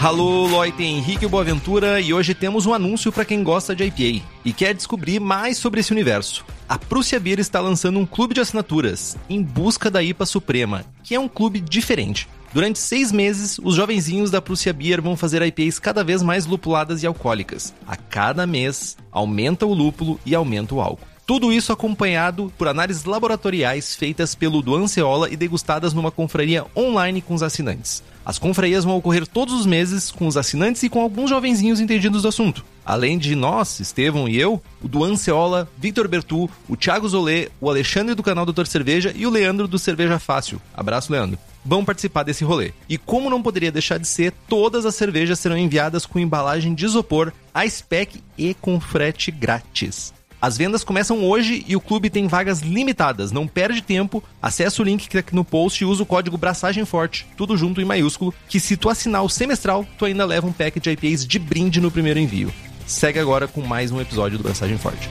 Alô, Loite, Henrique Boaventura e hoje temos um anúncio para quem gosta de IPA e quer descobrir mais sobre esse universo. A Prússia Beer está lançando um clube de assinaturas em busca da IPA Suprema, que é um clube diferente. Durante seis meses, os jovenzinhos da Prússia Beer vão fazer IPAs cada vez mais lupuladas e alcoólicas. A cada mês, aumenta o lúpulo e aumenta o álcool. Tudo isso acompanhado por análises laboratoriais feitas pelo Duan Ceola e degustadas numa confraria online com os assinantes. As confrarias vão ocorrer todos os meses com os assinantes e com alguns jovenzinhos entendidos do assunto. Além de nós, Estevão e eu, o Duan Ceola, Victor Bertu, o Thiago Zolê, o Alexandre do canal Doutor Cerveja e o Leandro do Cerveja Fácil. Abraço, Leandro. Vão participar desse rolê. E como não poderia deixar de ser, todas as cervejas serão enviadas com embalagem de isopor, a spec e com frete grátis. As vendas começam hoje e o clube tem vagas limitadas. Não perde tempo. Acesse o link que tá aqui no post e usa o código Braçagem Forte, tudo junto em maiúsculo, que se tu assinar o semestral, tu ainda leva um pack de IPAs de brinde no primeiro envio. Segue agora com mais um episódio do Braçagem Forte.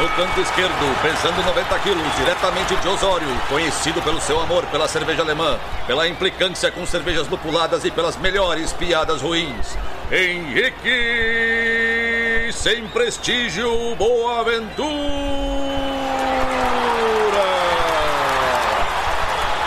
No canto esquerdo, pesando 90 quilos, diretamente de Osório, conhecido pelo seu amor pela cerveja alemã, pela implicância com cervejas lupuladas e pelas melhores piadas ruins. Henrique, sem prestígio, Boaventura.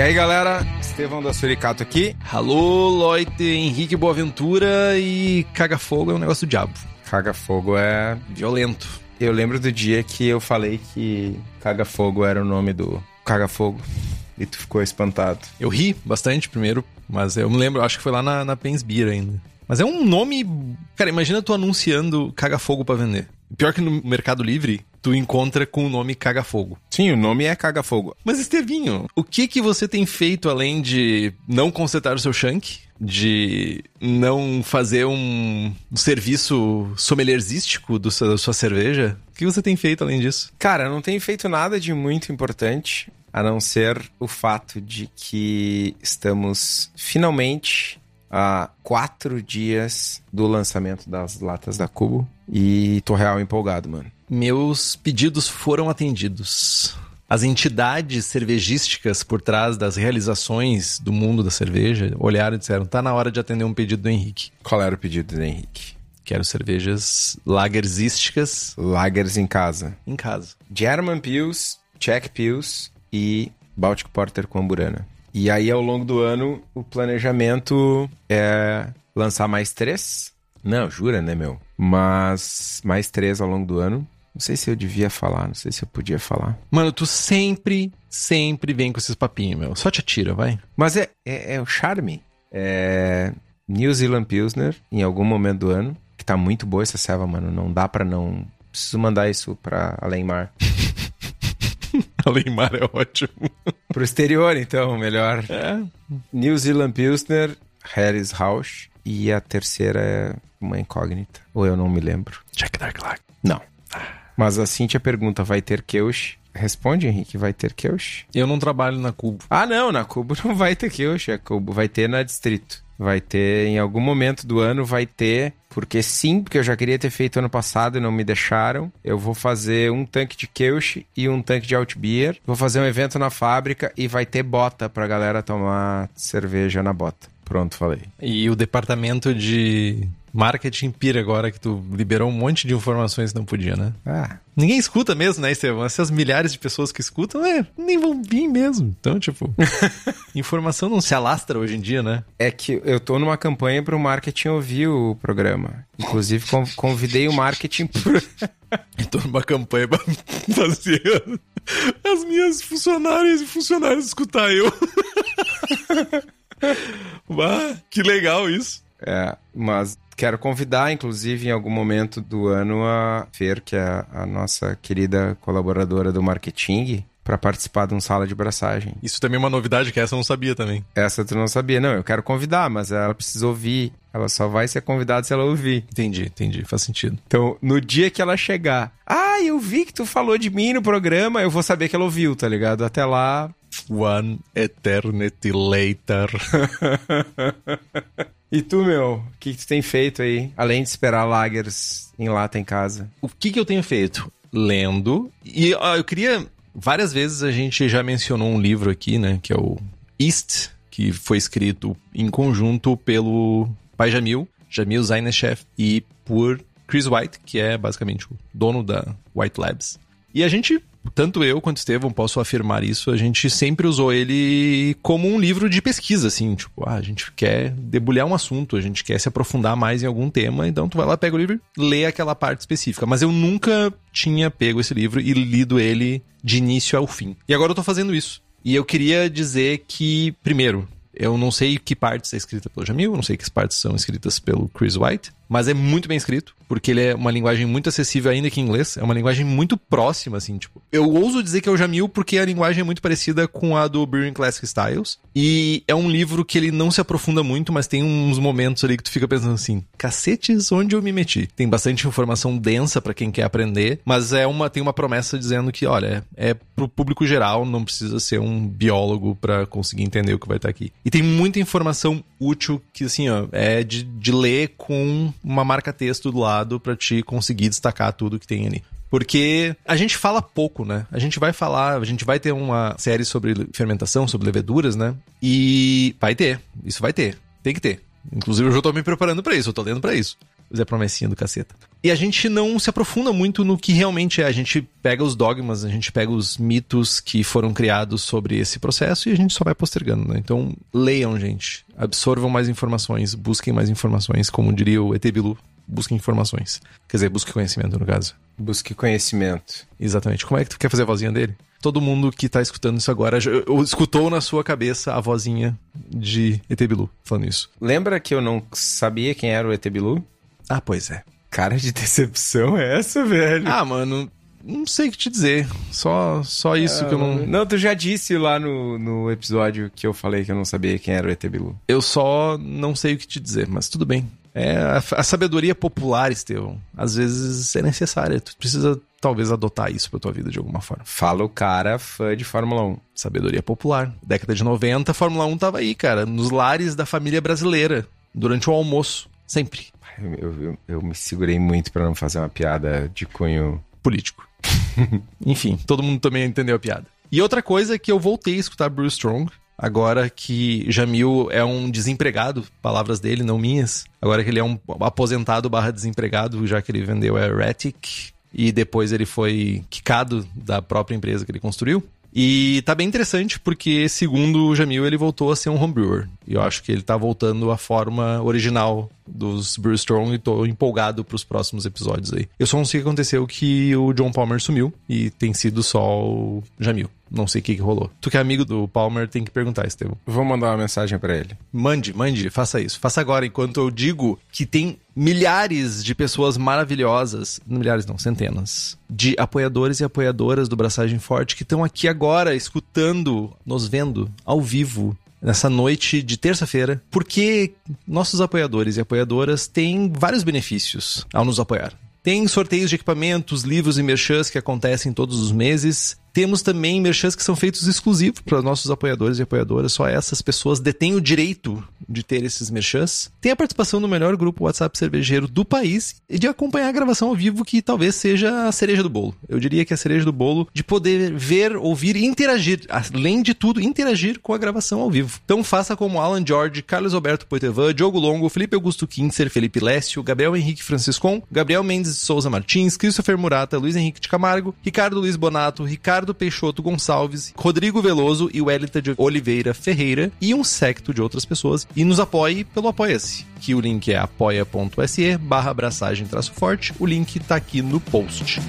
E aí, galera, Estevão da Suricato aqui. Alô, Loite, Henrique Boaventura e Caga Fogo é um negócio do diabo. Caga Fogo é. Violento. Eu lembro do dia que eu falei que Caga Fogo era o nome do Caga Fogo. E tu ficou espantado. Eu ri bastante primeiro, mas eu me lembro, acho que foi lá na, na ainda. Mas é um nome. Cara, imagina tu anunciando Caga Fogo pra vender. Pior que no Mercado Livre, tu encontra com o nome Caga Fogo. Sim, o nome é Caga Fogo. Mas Estevinho, o que que você tem feito além de não consertar o seu shank? De não fazer um, um serviço sommelierzístico do seu- da sua cerveja? O que você tem feito além disso? Cara, eu não tenho feito nada de muito importante, a não ser o fato de que estamos finalmente a quatro dias do lançamento das latas da Cubo. E tô real empolgado, mano. Meus pedidos foram atendidos. As entidades cervejísticas por trás das realizações do mundo da cerveja olharam e disseram: tá na hora de atender um pedido do Henrique. Qual era o pedido do Henrique? Quero cervejas lagersísticas Lagers em casa. em casa. German Pils, Czech Pils e Baltic Porter com Amburana. E aí, ao longo do ano, o planejamento é lançar mais três. Não, jura, né, meu? Mas mais três ao longo do ano. Não sei se eu devia falar, não sei se eu podia falar. Mano, tu sempre, sempre vem com esses papinhos, meu. Só te atira, vai. Mas é, é, é o charme. É New Zealand Pilsner, em algum momento do ano. Que tá muito boa essa serva, mano. Não dá pra não... Preciso mandar isso pra Além Mar. Alemar é ótimo. Pro exterior, então, melhor. É. New Zealand Pilsner, Harris House. E a terceira é uma incógnita. Ou eu não me lembro. Jack Dark Lager. Não. Mas a Cintia pergunta, vai ter Keush? Responde, Henrique, vai ter Keush? Eu não trabalho na Cubo. Ah, não, na Cubo não vai ter Keush. A Cubo vai ter na Distrito. Vai ter, em algum momento do ano, vai ter... Porque sim, porque eu já queria ter feito ano passado e não me deixaram. Eu vou fazer um tanque de Keush e um tanque de Altbier. Vou fazer um evento na fábrica e vai ter bota pra galera tomar cerveja na bota. Pronto, falei. E o departamento de marketing pira agora que tu liberou um monte de informações que não podia, né? Ah, Ninguém escuta mesmo, né, Estevão? Essas milhares de pessoas que escutam, é, nem vão vir mesmo. Então, tipo, informação não se alastra hoje em dia, né? É que eu tô numa campanha pro marketing ouvir o programa. Inclusive, con- convidei o marketing pro... Eu tô numa campanha pra fazer as minhas funcionárias e funcionários escutar eu. Ah, que legal isso. É, mas quero convidar, inclusive, em algum momento do ano, a Fer, que é a nossa querida colaboradora do marketing, para participar de um sala de braçagem. Isso também é uma novidade que essa eu não sabia também. Essa tu não sabia, não. Eu quero convidar, mas ela precisa ouvir. Ela só vai ser convidada se ela ouvir. Entendi, entendi. Faz sentido. Então, no dia que ela chegar, ah, eu vi que tu falou de mim no programa, eu vou saber que ela ouviu, tá ligado? Até lá. One eternity later. e tu, meu, o que, que tu tem feito aí? Além de esperar lagers em lata em casa. O que, que eu tenho feito? Lendo. E ó, eu queria Várias vezes a gente já mencionou um livro aqui, né? Que é o East, que foi escrito em conjunto pelo pai Jamil, Jamil Zainashev, e por Chris White, que é basicamente o dono da White Labs. E a gente tanto eu quanto Estevão posso afirmar isso, a gente sempre usou ele como um livro de pesquisa, assim, tipo, ah, a gente quer debulhar um assunto, a gente quer se aprofundar mais em algum tema, então tu vai lá, pega o livro, lê aquela parte específica. Mas eu nunca tinha pego esse livro e lido ele de início ao fim. E agora eu tô fazendo isso. E eu queria dizer que, primeiro, eu não sei que partes é escrita pelo Jamil, não sei que partes são escritas pelo Chris White, mas é muito bem escrito, porque ele é uma linguagem muito acessível ainda que em inglês, é uma linguagem muito próxima, assim, tipo. Eu ouso dizer que é o Jamil porque a linguagem é muito parecida com a do Brewing Classic Styles, e é um livro que ele não se aprofunda muito, mas tem uns momentos ali que tu fica pensando assim, cacetes, onde eu me meti? Tem bastante informação densa para quem quer aprender, mas é uma tem uma promessa dizendo que, olha, é pro público geral, não precisa ser um biólogo para conseguir entender o que vai estar aqui. E tem muita informação útil que, assim, ó, é de, de ler com uma marca-texto do lado para te conseguir destacar tudo que tem ali. Porque a gente fala pouco, né? A gente vai falar, a gente vai ter uma série sobre fermentação, sobre leveduras, né? E vai ter, isso vai ter, tem que ter. Inclusive eu já tô me preparando para isso, eu tô lendo para isso. Zé Promessinha do caceta. E a gente não se aprofunda muito no que realmente é. A gente pega os dogmas, a gente pega os mitos que foram criados sobre esse processo e a gente só vai postergando, né? Então, leiam, gente. Absorvam mais informações, busquem mais informações, como diria o ET Bilu. Busquem informações. Quer dizer, busque conhecimento, no caso. Busque conhecimento. Exatamente. Como é que tu quer fazer a vozinha dele? Todo mundo que tá escutando isso agora já, escutou na sua cabeça a vozinha de ET Bilu falando isso. Lembra que eu não sabia quem era o ET Bilu? Ah, pois é. Cara de decepção é essa, velho? Ah, mano, não sei o que te dizer. Só, só isso que eu não. Não, tu já disse lá no, no episódio que eu falei que eu não sabia quem era o ET Bilu. Eu só não sei o que te dizer, mas tudo bem. É a, a sabedoria popular, Estevão. Às vezes é necessária. Tu precisa talvez adotar isso pra tua vida de alguma forma. Fala o cara fã de Fórmula 1. Sabedoria popular. Década de 90, a Fórmula 1 tava aí, cara, nos lares da família brasileira, durante o almoço, sempre. Eu, eu, eu me segurei muito para não fazer uma piada de cunho político. Enfim, todo mundo também entendeu a piada. E outra coisa é que eu voltei a escutar Bruce Strong, agora que Jamil é um desempregado, palavras dele, não minhas. Agora que ele é um aposentado barra desempregado, já que ele vendeu a Erratic e depois ele foi quicado da própria empresa que ele construiu. E tá bem interessante porque, segundo o Jamil, ele voltou a ser um homebrewer. E eu acho que ele tá voltando à forma original dos Brew Strong e tô empolgado pros próximos episódios aí. Eu só não sei o que aconteceu que o John Palmer sumiu e tem sido só o Jamil. Não sei o que, que rolou. Tu que é amigo do Palmer tem que perguntar, Estevam. Vou mandar uma mensagem para ele. Mande, mande, faça isso. Faça agora, enquanto eu digo que tem milhares de pessoas maravilhosas, milhares não, centenas, de apoiadores e apoiadoras do Braçagem Forte que estão aqui agora escutando, nos vendo ao vivo nessa noite de terça-feira, porque nossos apoiadores e apoiadoras têm vários benefícios ao nos apoiar. Tem sorteios de equipamentos, livros e merchans que acontecem todos os meses. Temos também merchans que são feitos exclusivos para nossos apoiadores e apoiadoras. Só essas pessoas detêm o direito de ter esses merchans. Tem a participação no melhor grupo WhatsApp cervejeiro do país e de acompanhar a gravação ao vivo, que talvez seja a cereja do bolo. Eu diria que é a cereja do bolo de poder ver, ouvir e interagir. Além de tudo, interagir com a gravação ao vivo. Então faça como Alan George, Carlos Alberto Poitevin, Diogo Longo, Felipe Augusto Kinser, Felipe Lécio, Gabriel Henrique Franciscon, Gabriel Mendes Souza Martins, Christopher Murata, Luiz Henrique de Camargo, Ricardo Luiz Bonato, Ricardo Ricardo Peixoto Gonçalves, Rodrigo Veloso e Wellington de Oliveira Ferreira e um secto de outras pessoas. E nos apoie pelo Apoia-se, que o link é apoia.se barra abraçagem traço forte. O link tá aqui no post.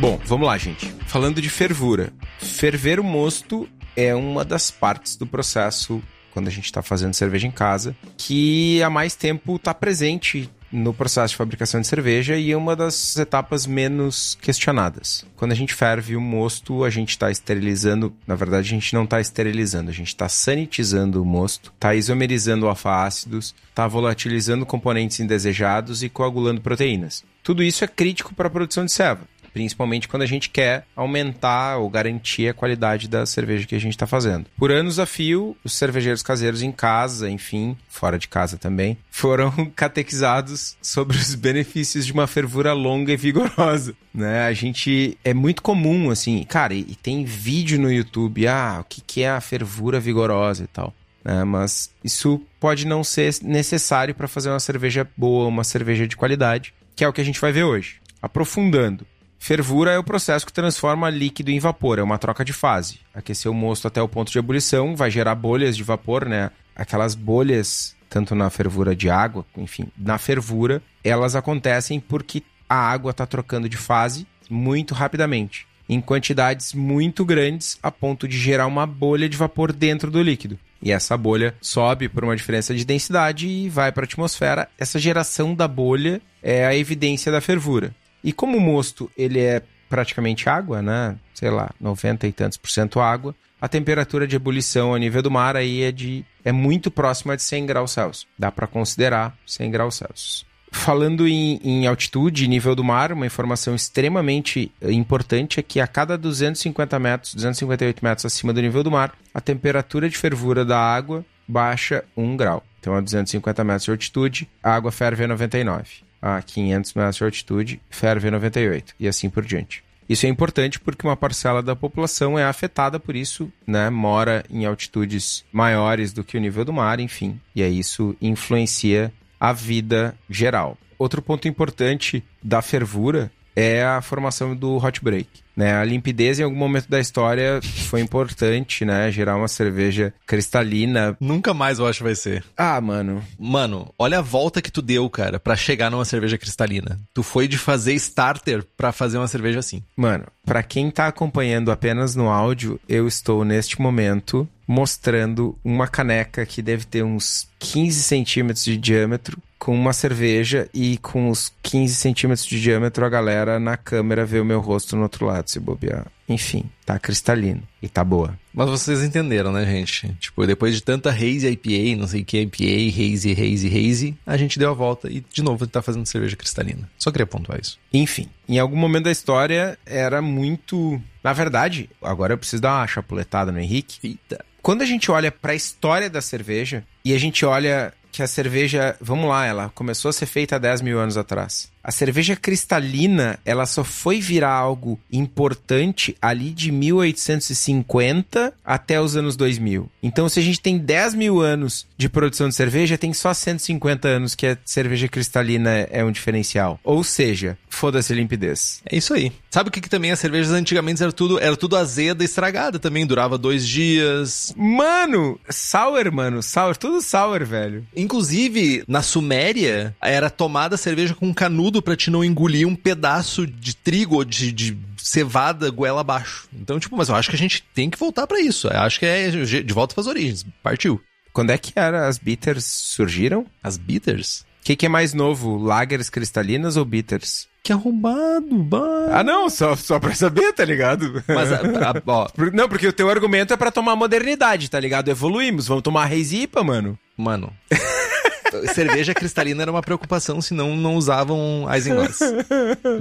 Bom, vamos lá, gente. falando de fervura. Ferver o mosto é uma das partes do processo quando a gente está fazendo cerveja em casa, que há mais tempo está presente no processo de fabricação de cerveja e é uma das etapas menos questionadas. Quando a gente ferve o mosto, a gente está esterilizando, na verdade a gente não está esterilizando, a gente está sanitizando o mosto, está isomerizando alfa-ácidos, está volatilizando componentes indesejados e coagulando proteínas. Tudo isso é crítico para a produção de ceva principalmente quando a gente quer aumentar ou garantir a qualidade da cerveja que a gente está fazendo. Por anos a fio, os cervejeiros caseiros em casa, enfim, fora de casa também, foram catequizados sobre os benefícios de uma fervura longa e vigorosa. Né? A gente é muito comum assim, cara, e tem vídeo no YouTube, ah, o que, que é a fervura vigorosa e tal. Né? Mas isso pode não ser necessário para fazer uma cerveja boa, uma cerveja de qualidade, que é o que a gente vai ver hoje. Aprofundando, Fervura é o processo que transforma líquido em vapor, é uma troca de fase. Aquecer o mosto até o ponto de ebulição vai gerar bolhas de vapor, né? Aquelas bolhas, tanto na fervura de água, enfim, na fervura, elas acontecem porque a água está trocando de fase muito rapidamente, em quantidades muito grandes, a ponto de gerar uma bolha de vapor dentro do líquido. E essa bolha sobe por uma diferença de densidade e vai para a atmosfera. Essa geração da bolha é a evidência da fervura. E como o mosto ele é praticamente água, né? Sei lá, 90 e tantos por cento água, a temperatura de ebulição a nível do mar aí é de é muito próxima de 100 graus Celsius. Dá para considerar 100 graus Celsius. Falando em, em altitude nível do mar, uma informação extremamente importante é que a cada 250 metros, 258 metros acima do nível do mar, a temperatura de fervura da água baixa 1 grau. Então, a 250 metros de altitude, a água ferve a 99 a 500 metros de altitude, ferve 98 e assim por diante. Isso é importante porque uma parcela da população é afetada por isso, né? Mora em altitudes maiores do que o nível do mar, enfim. E aí isso influencia a vida geral. Outro ponto importante da fervura é a formação do hot break. Né? A limpidez em algum momento da história foi importante, né? Gerar uma cerveja cristalina. Nunca mais eu acho que vai ser. Ah, mano. Mano, olha a volta que tu deu, cara, para chegar numa cerveja cristalina. Tu foi de fazer starter para fazer uma cerveja assim. Mano, para quem tá acompanhando apenas no áudio, eu estou neste momento mostrando uma caneca que deve ter uns 15 centímetros de diâmetro com uma cerveja e com os 15 centímetros de diâmetro a galera na câmera vê o meu rosto no outro lado, se bobear. Enfim, tá cristalino e tá boa. Mas vocês entenderam, né, gente? Tipo, depois de tanta haze IPA, não sei o que IPA, haze, haze, haze, a gente deu a volta e de novo tá fazendo cerveja cristalina. Só queria pontuar isso. Enfim, em algum momento da história era muito... Na verdade, agora eu preciso dar uma chapuletada no Henrique. Eita. Quando a gente olha para a história da cerveja e a gente olha que a cerveja, vamos lá, ela começou a ser feita há 10 mil anos atrás. A cerveja cristalina, ela só foi virar algo importante ali de 1850 até os anos 2000. Então, se a gente tem 10 mil anos de produção de cerveja, tem só 150 anos que a cerveja cristalina é um diferencial. Ou seja, foda-se limpidez. É isso aí. Sabe o que, que também as cervejas antigamente era tudo, era tudo azeda, estragada também, durava dois dias. Mano, sour, mano, sour, tudo sour, velho. Inclusive, na Suméria, era tomada cerveja com canudo tudo para te não engolir um pedaço de trigo ou de, de cevada goela abaixo. Então, tipo, mas eu acho que a gente tem que voltar para isso. Eu acho que é de volta para as origens. Partiu. Quando é que era as bitters surgiram? As bitters? O que, que, é mais novo, lagers cristalinas ou bitters? Que arrombado, bah. Ah, não, só, só pra saber, tá ligado? Mas, a, a, ó. Não, porque o teu argumento é para tomar modernidade, tá ligado? Evoluímos, vamos tomar Reisipa, mano. Mano. cerveja cristalina era uma preocupação, senão não usavam Isinglass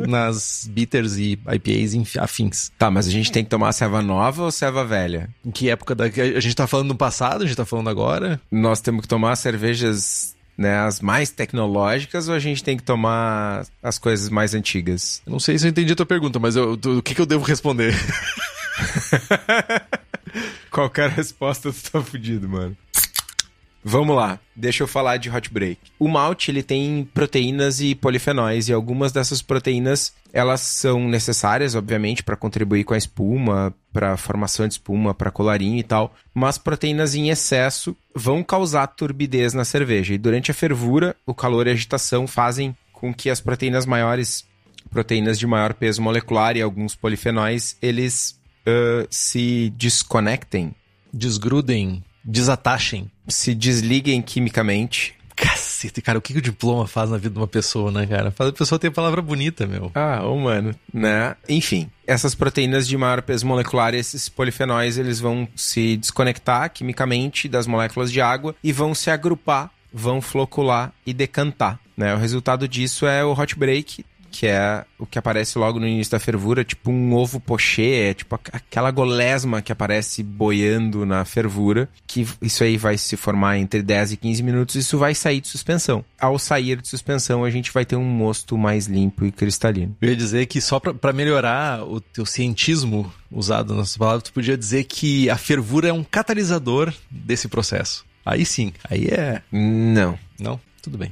nas bitters e IPAs afins. Tá, mas a gente tem que tomar ceva nova ou ceva velha? Em que época da... A gente tá falando no passado, a gente tá falando agora? Nós temos que tomar cervejas né, as mais tecnológicas ou a gente tem que tomar as coisas mais antigas? Eu não sei se eu entendi a tua pergunta, mas eu, o que, que eu devo responder? Qualquer resposta, tu tá fudido, mano. Vamos lá, deixa eu falar de hot break. O malte ele tem proteínas e polifenóis e algumas dessas proteínas elas são necessárias, obviamente, para contribuir com a espuma, para formação de espuma, para colarinho e tal. Mas proteínas em excesso vão causar turbidez na cerveja e durante a fervura, o calor e a agitação fazem com que as proteínas maiores proteínas de maior peso molecular e alguns polifenóis, eles uh, se desconectem. Desgrudem, desatachem. Se desliguem quimicamente. Cacete, cara, o que, que o diploma faz na vida de uma pessoa, né, cara? Faz a pessoa ter palavra bonita, meu. Ah, humano, né? Enfim, essas proteínas de maior peso molecular, esses polifenóis, eles vão se desconectar quimicamente das moléculas de água e vão se agrupar, vão flocular e decantar. Né? O resultado disso é o hot break, que é o que aparece logo no início da fervura, tipo um ovo pochê, é tipo aquela golesma que aparece boiando na fervura, que isso aí vai se formar entre 10 e 15 minutos, isso vai sair de suspensão. Ao sair de suspensão, a gente vai ter um mosto mais limpo e cristalino. Eu ia dizer que só para melhorar o teu cientismo usado nas palavras, tu podia dizer que a fervura é um catalisador desse processo. Aí sim, aí é... Não. Não? Tudo bem.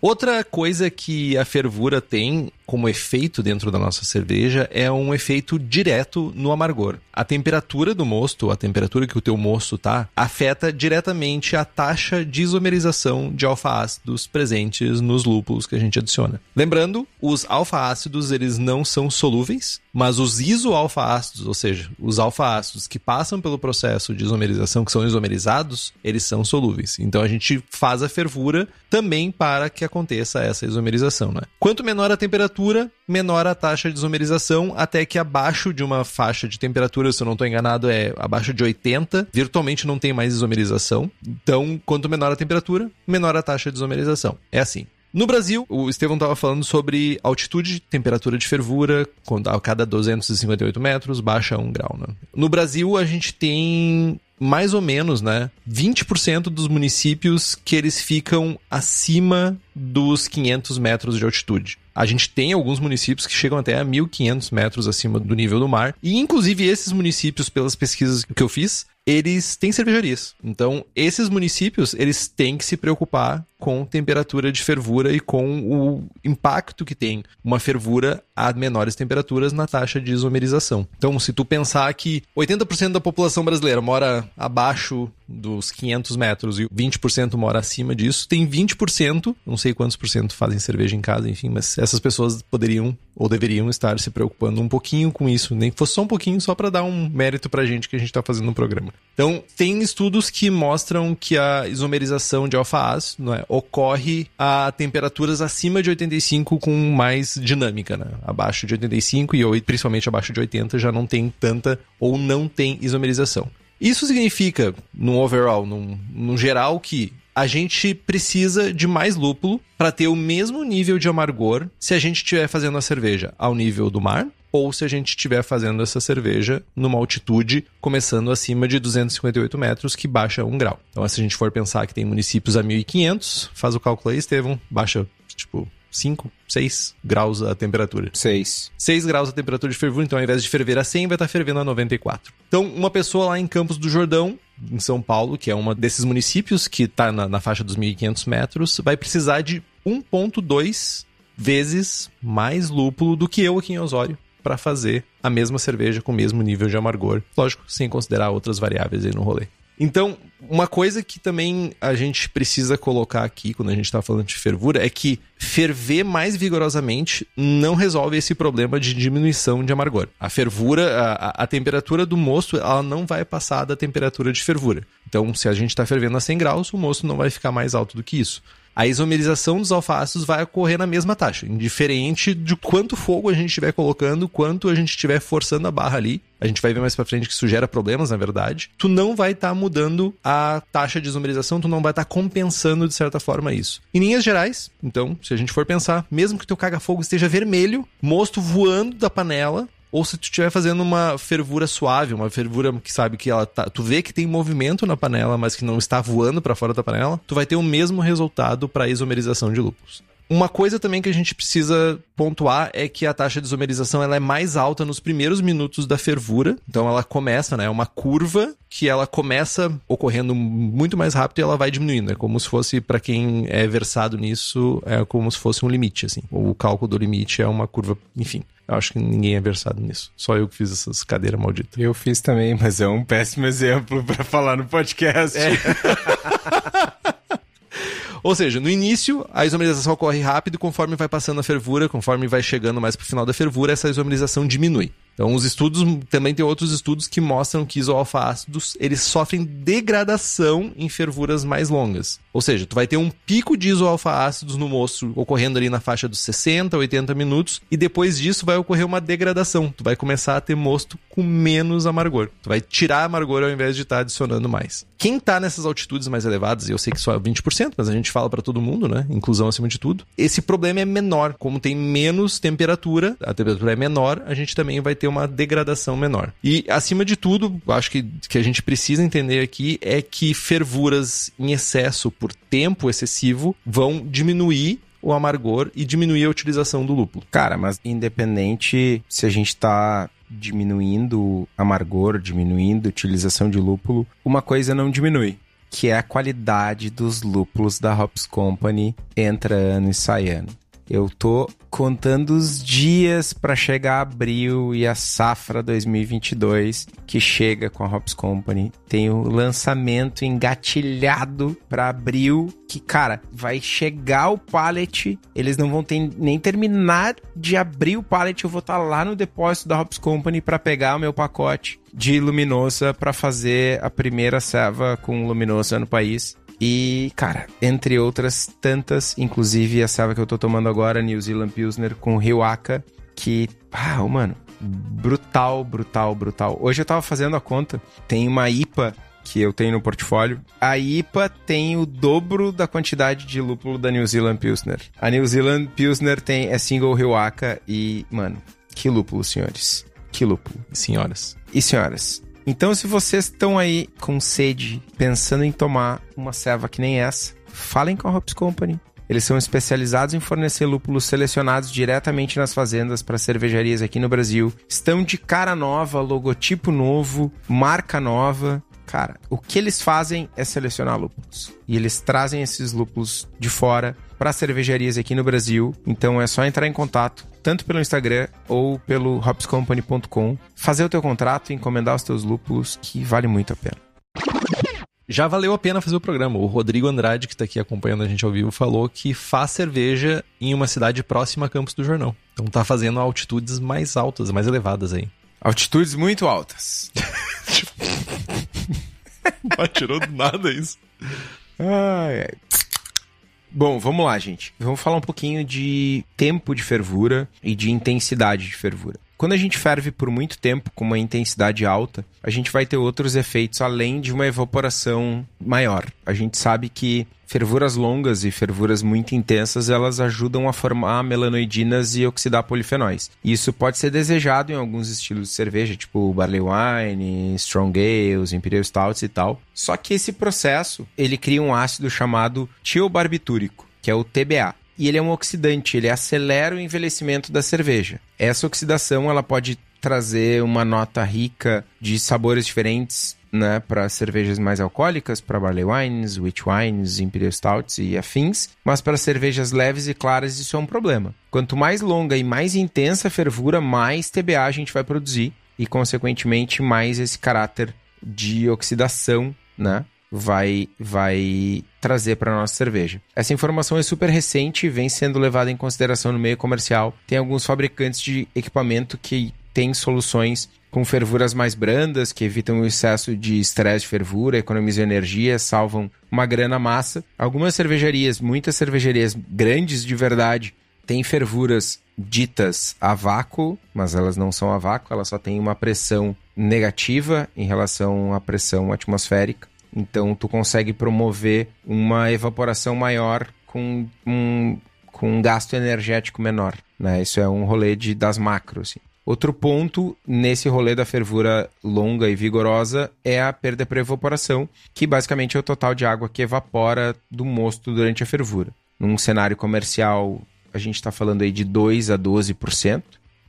Outra coisa que a fervura tem como efeito dentro da nossa cerveja é um efeito direto no amargor. A temperatura do mosto, a temperatura que o teu mosto tá, afeta diretamente a taxa de isomerização de alfa-ácidos presentes nos lúpulos que a gente adiciona. Lembrando, os alfa-ácidos eles não são solúveis, mas os isoalfa-ácidos, ou seja, os alfa-ácidos que passam pelo processo de isomerização, que são isomerizados, eles são solúveis. Então a gente faz a fervura também para que aconteça essa isomerização. Né? Quanto menor a temperatura, menor a taxa de isomerização, até que abaixo de uma faixa de temperatura, se eu não estou enganado, é abaixo de 80, virtualmente não tem mais isomerização. Então, quanto menor a temperatura, menor a taxa de isomerização. É assim. No Brasil, o Estevão estava falando sobre altitude, temperatura de fervura, a cada 258 metros baixa 1 grau. Né? No Brasil, a gente tem mais ou menos, né, 20% dos municípios que eles ficam acima dos 500 metros de altitude. A gente tem alguns municípios que chegam até a 1.500 metros acima do nível do mar. E, inclusive, esses municípios, pelas pesquisas que eu fiz, eles têm cervejarias. Então, esses municípios, eles têm que se preocupar com temperatura de fervura e com o impacto que tem uma fervura a menores temperaturas na taxa de isomerização. Então, se tu pensar que 80% da população brasileira mora abaixo dos 500 metros e 20% mora acima disso, tem 20%, não sei quantos por cento fazem cerveja em casa, enfim, mas essas pessoas poderiam ou deveriam estar se preocupando um pouquinho com isso, nem que fosse só um pouquinho, só para dar um mérito pra gente que a gente está fazendo no programa. Então, tem estudos que mostram que a isomerização de alfa-ácido é, ocorre a temperaturas acima de 85 com mais dinâmica, né? Abaixo de 85 e principalmente abaixo de 80 já não tem tanta ou não tem isomerização. Isso significa, no overall, no, no geral, que a gente precisa de mais lúpulo para ter o mesmo nível de amargor se a gente estiver fazendo a cerveja ao nível do mar ou se a gente estiver fazendo essa cerveja numa altitude começando acima de 258 metros, que baixa 1 grau. Então, se a gente for pensar que tem municípios a 1500, faz o cálculo aí, Estevão, baixa tipo 5, 6 graus a temperatura. 6. 6 graus a temperatura de fervura, então ao invés de ferver a 100, vai estar fervendo a 94. Então, uma pessoa lá em Campos do Jordão, em São Paulo, que é um desses municípios que está na, na faixa dos 1.500 metros, vai precisar de 1,2 vezes mais lúpulo do que eu aqui em Osório para fazer a mesma cerveja com o mesmo nível de amargor. Lógico, sem considerar outras variáveis aí no rolê. Então, uma coisa que também a gente precisa colocar aqui quando a gente está falando de fervura é que ferver mais vigorosamente não resolve esse problema de diminuição de amargor. A fervura, a, a temperatura do mosto, ela não vai passar da temperatura de fervura. Então, se a gente está fervendo a 100 graus, o mosto não vai ficar mais alto do que isso a isomerização dos alfácidos vai ocorrer na mesma taxa, indiferente de quanto fogo a gente estiver colocando, quanto a gente estiver forçando a barra ali. A gente vai ver mais para frente que isso gera problemas, na verdade. Tu não vai estar tá mudando a taxa de isomerização, tu não vai estar tá compensando de certa forma isso. Em linhas gerais, então, se a gente for pensar, mesmo que teu caga-fogo esteja vermelho, mosto voando da panela, ou se tu estiver fazendo uma fervura suave, uma fervura que sabe que ela tá, tu vê que tem movimento na panela, mas que não está voando para fora da panela, tu vai ter o mesmo resultado para isomerização de lúpulos. Uma coisa também que a gente precisa pontuar é que a taxa de isomerização ela é mais alta nos primeiros minutos da fervura. Então ela começa, né? É uma curva que ela começa ocorrendo muito mais rápido e ela vai diminuindo. É como se fosse, para quem é versado nisso, é como se fosse um limite, assim. O cálculo do limite é uma curva, enfim. Eu acho que ninguém é versado nisso. Só eu que fiz essas cadeiras malditas. Eu fiz também, mas é um péssimo exemplo para falar no podcast. É. Ou seja, no início, a isomerização ocorre rápido, conforme vai passando a fervura, conforme vai chegando mais pro final da fervura, essa isomerização diminui. Então, os estudos, também tem outros estudos que mostram que isoalfa-ácidos, eles sofrem degradação em fervuras mais longas. Ou seja, tu vai ter um pico de isoalfa-ácidos no moço ocorrendo ali na faixa dos 60, 80 minutos, e depois disso vai ocorrer uma degradação. Tu vai começar a ter mosto com menos amargor. Tu vai tirar amargor ao invés de estar tá adicionando mais. Quem tá nessas altitudes mais elevadas, e eu sei que só é 20%, mas a gente fala para todo mundo, né? Inclusão acima de tudo. Esse problema é menor. Como tem menos temperatura, a temperatura é menor, a gente também vai ter ter uma degradação menor. E, acima de tudo, acho que, que a gente precisa entender aqui é que fervuras em excesso por tempo excessivo vão diminuir o amargor e diminuir a utilização do lúpulo. Cara, mas independente se a gente está diminuindo amargor, diminuindo utilização de lúpulo, uma coisa não diminui, que é a qualidade dos lúpulos da Hops Company entra ano e sai ano. Eu tô contando os dias para chegar abril e a safra 2022 que chega com a Hops Company. Tem o lançamento engatilhado para abril que, cara, vai chegar o pallet, eles não vão ter, nem terminar de abrir o pallet, eu vou estar tá lá no depósito da Hops Company para pegar o meu pacote de luminosa para fazer a primeira serva com luminosa no país. E, cara, entre outras tantas, inclusive a selva que eu tô tomando agora, New Zealand Pilsner com Riwaka, que, ah, mano, brutal, brutal, brutal. Hoje eu tava fazendo a conta, tem uma IPA que eu tenho no portfólio. A IPA tem o dobro da quantidade de lúpulo da New Zealand Pilsner. A New Zealand Pilsner tem é single Riwaka e, mano, que lúpulo, senhores. Que lúpulo. Senhoras. E senhoras. Então, se vocês estão aí com sede, pensando em tomar uma serva que nem essa, falem com a Hops Company. Eles são especializados em fornecer lúpulos selecionados diretamente nas fazendas para cervejarias aqui no Brasil. Estão de cara nova, logotipo novo, marca nova. Cara, o que eles fazem é selecionar lúpulos. E eles trazem esses lúpulos de fora para cervejarias aqui no Brasil. Então é só entrar em contato, tanto pelo Instagram ou pelo hopscompany.com, fazer o teu contrato, encomendar os teus lúpulos, que vale muito a pena. Já valeu a pena fazer o programa. O Rodrigo Andrade, que está aqui acompanhando a gente ao vivo, falou que faz cerveja em uma cidade próxima a Campos do Jordão. Então tá fazendo altitudes mais altas, mais elevadas aí. Altitudes muito altas. tirou do nada isso. Ai, ai. Bom, vamos lá, gente. Vamos falar um pouquinho de tempo de fervura e de intensidade de fervura. Quando a gente ferve por muito tempo com uma intensidade alta, a gente vai ter outros efeitos além de uma evaporação maior. A gente sabe que fervuras longas e fervuras muito intensas, elas ajudam a formar melanoidinas e oxidar polifenóis. Isso pode ser desejado em alguns estilos de cerveja, tipo barley wine, strong ales, imperial stouts e tal. Só que esse processo, ele cria um ácido chamado tiobarbitúrico, que é o TBA e ele é um oxidante, ele acelera o envelhecimento da cerveja. Essa oxidação ela pode trazer uma nota rica de sabores diferentes né, para cervejas mais alcoólicas, para barley wines, wheat wines, imperial stouts e afins, mas para cervejas leves e claras isso é um problema. Quanto mais longa e mais intensa a fervura, mais TBA a gente vai produzir e consequentemente mais esse caráter de oxidação, né, vai vai trazer para nossa cerveja. Essa informação é super recente e vem sendo levada em consideração no meio comercial. Tem alguns fabricantes de equipamento que têm soluções com fervuras mais brandas, que evitam o excesso de estresse de fervura, economizam energia, salvam uma grana massa. Algumas cervejarias, muitas cervejarias grandes de verdade, têm fervuras ditas a vácuo, mas elas não são a vácuo, elas só têm uma pressão negativa em relação à pressão atmosférica. Então tu consegue promover uma evaporação maior com um, com um gasto energético menor. Né? Isso é um rolê de, das macros. Assim. Outro ponto nesse rolê da fervura longa e vigorosa é a perda para evaporação, que basicamente é o total de água que evapora do mosto durante a fervura. Num cenário comercial, a gente está falando aí de 2 a 12%.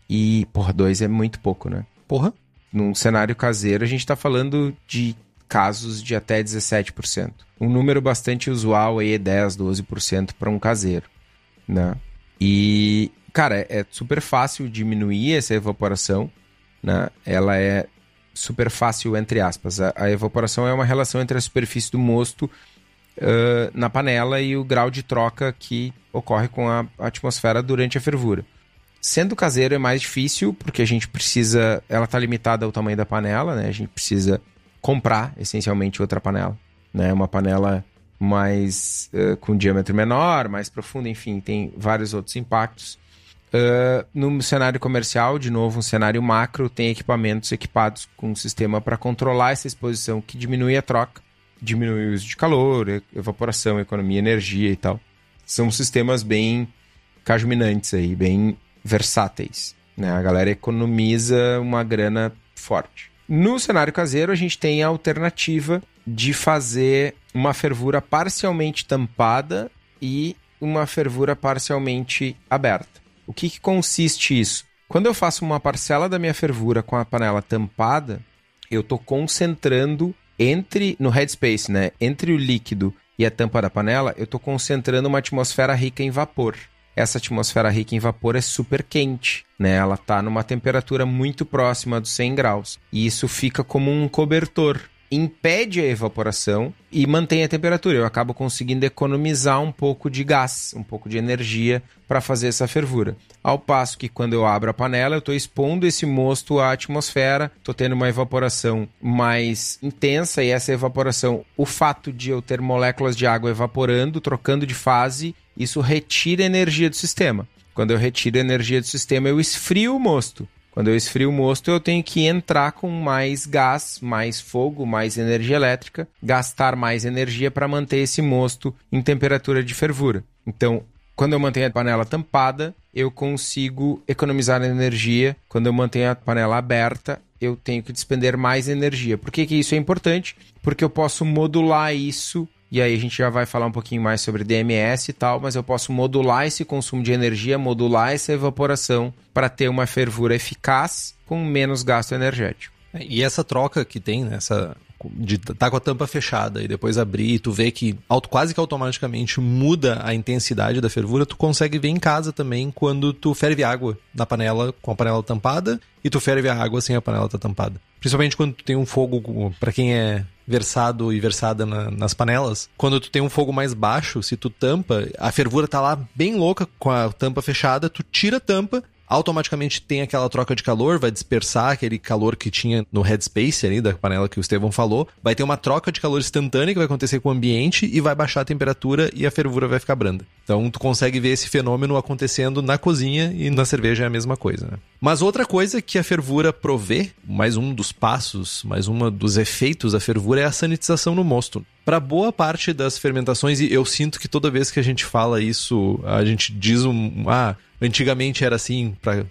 E, porra, 2 é muito pouco, né? Porra. Num cenário caseiro, a gente está falando de casos de até 17%. Um número bastante usual aí é 10, 12% para um caseiro, né? E, cara, é super fácil diminuir essa evaporação, né? Ela é super fácil, entre aspas. A, a evaporação é uma relação entre a superfície do mosto uh, na panela e o grau de troca que ocorre com a atmosfera durante a fervura. Sendo caseiro é mais difícil, porque a gente precisa. Ela está limitada ao tamanho da panela, né? A gente precisa comprar essencialmente outra panela. Né? Uma panela mais uh, com diâmetro menor, mais profunda, enfim, tem vários outros impactos. Uh, no cenário comercial, de novo, um cenário macro, tem equipamentos equipados com um sistema para controlar essa exposição que diminui a troca, diminui o uso de calor, evaporação, economia, energia e tal. São sistemas bem cajuminantes aí, bem versáteis. Né? A galera economiza uma grana forte. No cenário caseiro, a gente tem a alternativa de fazer uma fervura parcialmente tampada e uma fervura parcialmente aberta. O que, que consiste isso? Quando eu faço uma parcela da minha fervura com a panela tampada, eu estou concentrando entre no headspace, né, entre o líquido e a tampa da panela, eu estou concentrando uma atmosfera rica em vapor. Essa atmosfera rica em vapor é super quente, né? Ela está numa temperatura muito próxima dos 100 graus. E isso fica como um cobertor impede a evaporação e mantém a temperatura. Eu acabo conseguindo economizar um pouco de gás, um pouco de energia para fazer essa fervura. Ao passo que quando eu abro a panela, eu estou expondo esse mosto à atmosfera, estou tendo uma evaporação mais intensa e essa evaporação, o fato de eu ter moléculas de água evaporando, trocando de fase, isso retira energia do sistema. Quando eu retiro energia do sistema, eu esfrio o mosto. Quando eu esfrio o mosto, eu tenho que entrar com mais gás, mais fogo, mais energia elétrica, gastar mais energia para manter esse mosto em temperatura de fervura. Então, quando eu mantenho a panela tampada, eu consigo economizar energia. Quando eu mantenho a panela aberta, eu tenho que despender mais energia. Por que, que isso é importante? Porque eu posso modular isso e aí a gente já vai falar um pouquinho mais sobre DMS e tal, mas eu posso modular esse consumo de energia, modular essa evaporação para ter uma fervura eficaz com menos gasto energético. É, e essa troca que tem, né, essa de tá com a tampa fechada e depois abrir e tu vê que quase que automaticamente muda a intensidade da fervura, tu consegue ver em casa também quando tu ferve água na panela com a panela tampada e tu ferve a água sem a panela tá tampada. Principalmente quando tu tem um fogo, para quem é versado e versada na, nas panelas, quando tu tem um fogo mais baixo, se tu tampa, a fervura tá lá bem louca com a tampa fechada, tu tira a tampa, automaticamente tem aquela troca de calor, vai dispersar aquele calor que tinha no headspace ali da panela que o Estevão falou, vai ter uma troca de calor instantânea que vai acontecer com o ambiente e vai baixar a temperatura e a fervura vai ficar branda. Então tu consegue ver esse fenômeno acontecendo na cozinha e na cerveja é a mesma coisa, né? Mas outra coisa que a fervura provê, mais um dos passos, mais um dos efeitos da fervura é a sanitização no mosto. Para boa parte das fermentações, e eu sinto que toda vez que a gente fala isso, a gente diz um, ah, Antigamente era assim para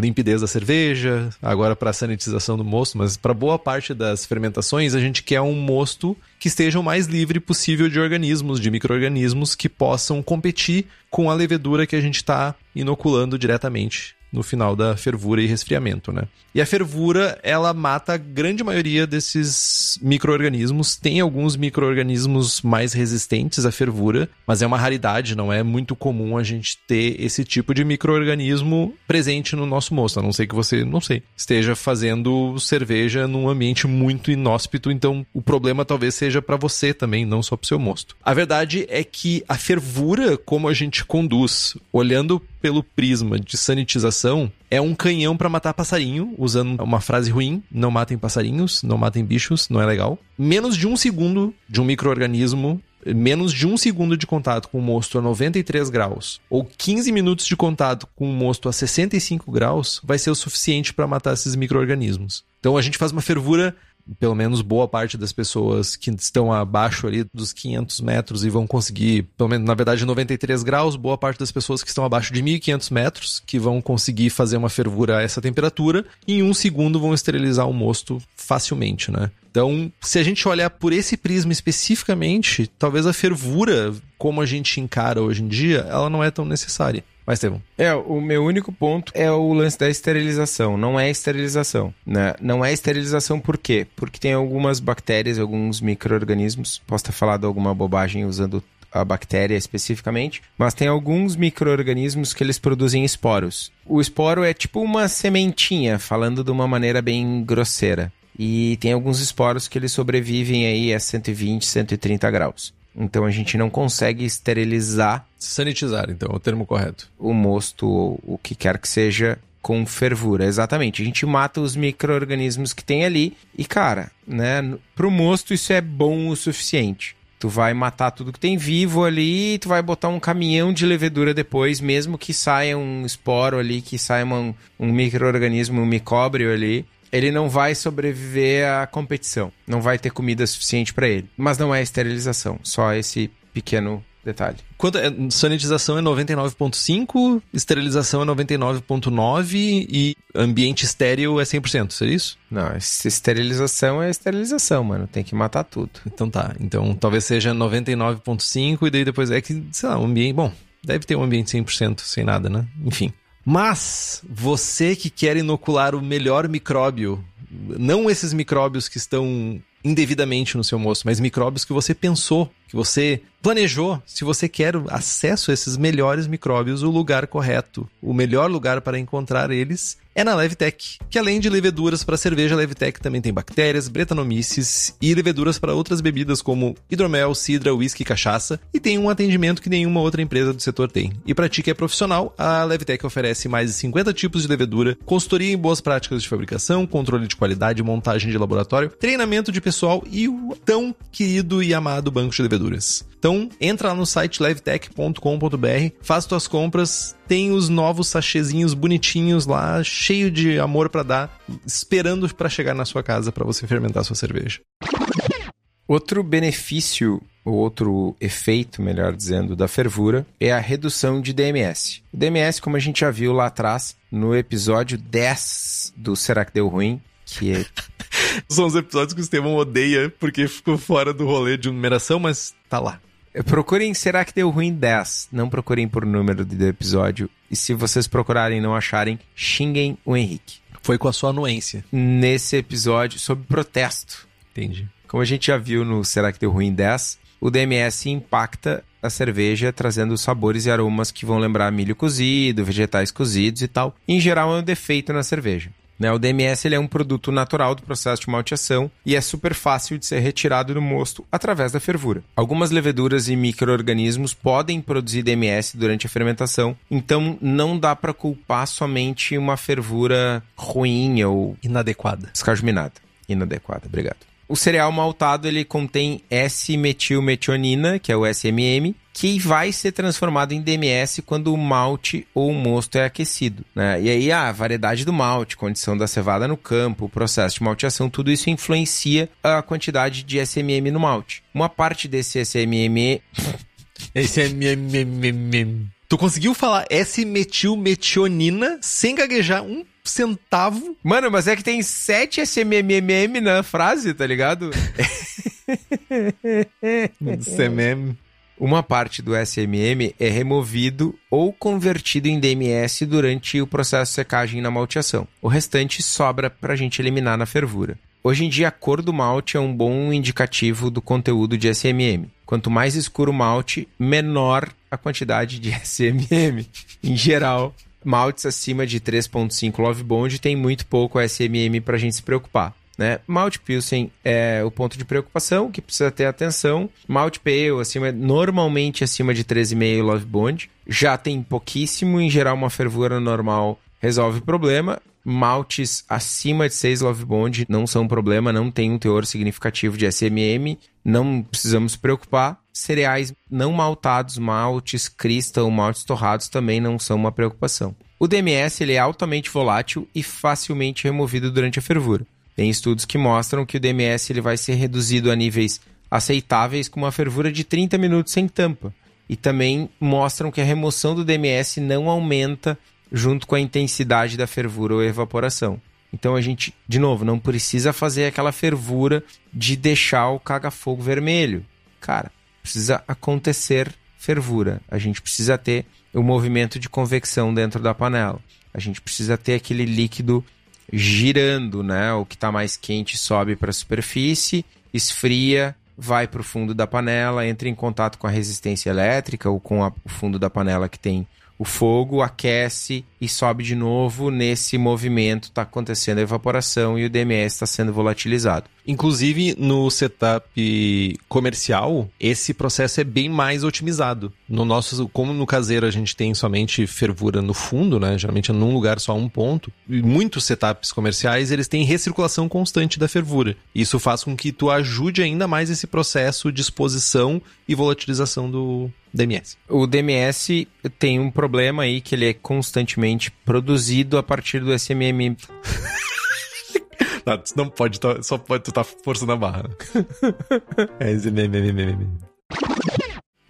limpidez da cerveja, agora para sanitização do mosto, mas para boa parte das fermentações a gente quer um mosto que esteja o mais livre possível de organismos, de micro-organismos que possam competir com a levedura que a gente está inoculando diretamente no final da fervura e resfriamento, né? E a fervura, ela mata a grande maioria desses micro-organismos. Tem alguns micro-organismos mais resistentes à fervura, mas é uma raridade, não é muito comum a gente ter esse tipo de micro-organismo presente no nosso mosto, a não ser que você, não sei, esteja fazendo cerveja num ambiente muito inóspito, então o problema talvez seja para você também, não só para o seu mosto. A verdade é que a fervura, como a gente conduz, olhando pelo prisma de sanitização é um canhão para matar passarinho, usando uma frase ruim: não matem passarinhos, não matem bichos, não é legal. Menos de um segundo de um microorganismo menos de um segundo de contato com o mosto a 93 graus ou 15 minutos de contato com o mosto a 65 graus vai ser o suficiente para matar esses micro-organismos. Então a gente faz uma fervura pelo menos boa parte das pessoas que estão abaixo ali dos 500 metros e vão conseguir, pelo menos na verdade 93 graus, boa parte das pessoas que estão abaixo de 1500 metros que vão conseguir fazer uma fervura a essa temperatura e em um segundo vão esterilizar o mosto facilmente, né? Então, se a gente olhar por esse prisma especificamente, talvez a fervura, como a gente encara hoje em dia, ela não é tão necessária. Mas, Estevão. É, o meu único ponto é o lance da esterilização. Não é esterilização. Né? Não é esterilização por quê? Porque tem algumas bactérias, alguns micro-organismos. Posso ter falado alguma bobagem usando a bactéria especificamente, mas tem alguns micro-organismos que eles produzem esporos. O esporo é tipo uma sementinha, falando de uma maneira bem grosseira. E tem alguns esporos que eles sobrevivem aí a 120, 130 graus. Então a gente não consegue esterilizar. Sanitizar, então, é o termo correto. O mosto ou o que quer que seja com fervura, exatamente. A gente mata os micro-organismos que tem ali e, cara, né, pro mosto isso é bom o suficiente. Tu vai matar tudo que tem vivo ali, tu vai botar um caminhão de levedura depois, mesmo que saia um esporo ali, que saia um, um micro-organismo, um micóbrio ali, ele não vai sobreviver à competição. Não vai ter comida suficiente para ele. Mas não é esterilização, só esse pequeno detalhe. Quanto é, sanitização é 99.5, esterilização é 99.9 e ambiente estéreo é 100%, seria isso? Não, esterilização é esterilização, mano. Tem que matar tudo. Então tá. Então talvez seja 99.5 e daí depois é que, sei lá, um ambiente, bom, deve ter um ambiente 100% sem nada, né? Enfim. Mas você que quer inocular o melhor micróbio, não esses micróbios que estão indevidamente no seu moço, mas micróbios que você pensou, que você planejou. Se você quer acesso a esses melhores micróbios, o lugar correto, o melhor lugar para encontrar eles é na Levtech, que além de leveduras para cerveja, a Levtech também tem bactérias, bretanomices e leveduras para outras bebidas como hidromel, cidra, whisky e cachaça, e tem um atendimento que nenhuma outra empresa do setor tem. E para ti que é profissional, a Levtech oferece mais de 50 tipos de levedura, consultoria em boas práticas de fabricação, controle de qualidade, montagem de laboratório, treinamento de pessoal e o tão querido e amado banco de Então, entra lá no site levtech.com.br, faz tuas compras, tem os novos sachezinhos bonitinhos lá, cheio de amor para dar, esperando para chegar na sua casa para você fermentar sua cerveja. Outro benefício, ou outro efeito, melhor dizendo, da fervura é a redução de DMS. O DMS, como a gente já viu lá atrás, no episódio 10 do Será que Deu Ruim, que é... São os episódios que o Estevão odeia porque ficou fora do rolê de numeração, mas tá lá. Procurem Será que deu ruim 10? Não procurem por número do episódio. E se vocês procurarem e não acharem, xinguem o Henrique. Foi com a sua anuência. Nesse episódio sobre protesto. Entendi. Como a gente já viu no Será que deu ruim 10, o DMS impacta a cerveja trazendo sabores e aromas que vão lembrar milho cozido, vegetais cozidos e tal. Em geral é um defeito na cerveja. Né? O DMS ele é um produto natural do processo de malteação e é super fácil de ser retirado do mosto através da fervura. Algumas leveduras e micro-organismos podem produzir DMS durante a fermentação, então não dá para culpar somente uma fervura ruim ou inadequada. Escajuminada. Inadequada, obrigado. O cereal maltado ele contém S-metilmetionina, que é o SMM, que vai ser transformado em DMS quando o malte ou o mosto é aquecido. Né? E aí a variedade do malte, condição da cevada no campo, o processo de malteação, tudo isso influencia a quantidade de SMM no malte. Uma parte desse SMM... SMM... Tu conseguiu falar S-metilmetionina sem gaguejar um centavo. Mano, mas é que tem 7 SMMM na frase, tá ligado? SMM. Uma parte do SMM é removido ou convertido em DMS durante o processo de secagem na malteação. O restante sobra para a gente eliminar na fervura. Hoje em dia, a cor do malte é um bom indicativo do conteúdo de SMM. Quanto mais escuro o malte, menor a quantidade de SMM. Em geral, maltes acima de 3.5 Love Bond tem muito pouco SMM para a gente se preocupar. Né? Malte Pilsen é o ponto de preocupação, que precisa ter atenção. Malte Pale, acima, normalmente acima de 13,5 Love Bond. Já tem pouquíssimo, em geral uma fervura normal resolve o problema. Maltes acima de 6 Love Bond não são um problema, não tem um teor significativo de SMM, não precisamos preocupar. Cereais não maltados, maltes, crystal, maltes torrados também não são uma preocupação. O DMS ele é altamente volátil e facilmente removido durante a fervura. Tem estudos que mostram que o DMS ele vai ser reduzido a níveis aceitáveis com uma fervura de 30 minutos sem tampa. E também mostram que a remoção do DMS não aumenta junto com a intensidade da fervura ou evaporação. Então a gente, de novo, não precisa fazer aquela fervura de deixar o caga-fogo vermelho. Cara, precisa acontecer fervura. A gente precisa ter o movimento de convecção dentro da panela. A gente precisa ter aquele líquido girando, né? O que está mais quente sobe para a superfície, esfria, vai para o fundo da panela, entra em contato com a resistência elétrica ou com a, o fundo da panela que tem o fogo aquece e sobe de novo. Nesse movimento está acontecendo a evaporação e o DMS está sendo volatilizado. Inclusive, no setup comercial, esse processo é bem mais otimizado. No nosso, como no caseiro a gente tem somente fervura no fundo, né? Geralmente é num lugar só um ponto. E muitos setups comerciais, eles têm recirculação constante da fervura. Isso faz com que tu ajude ainda mais esse processo de exposição e volatilização do, DMS. O DMS tem um problema aí que ele é constantemente produzido a partir do SMM. não, não pode, só pode tu tá forçando a barra. é SMM.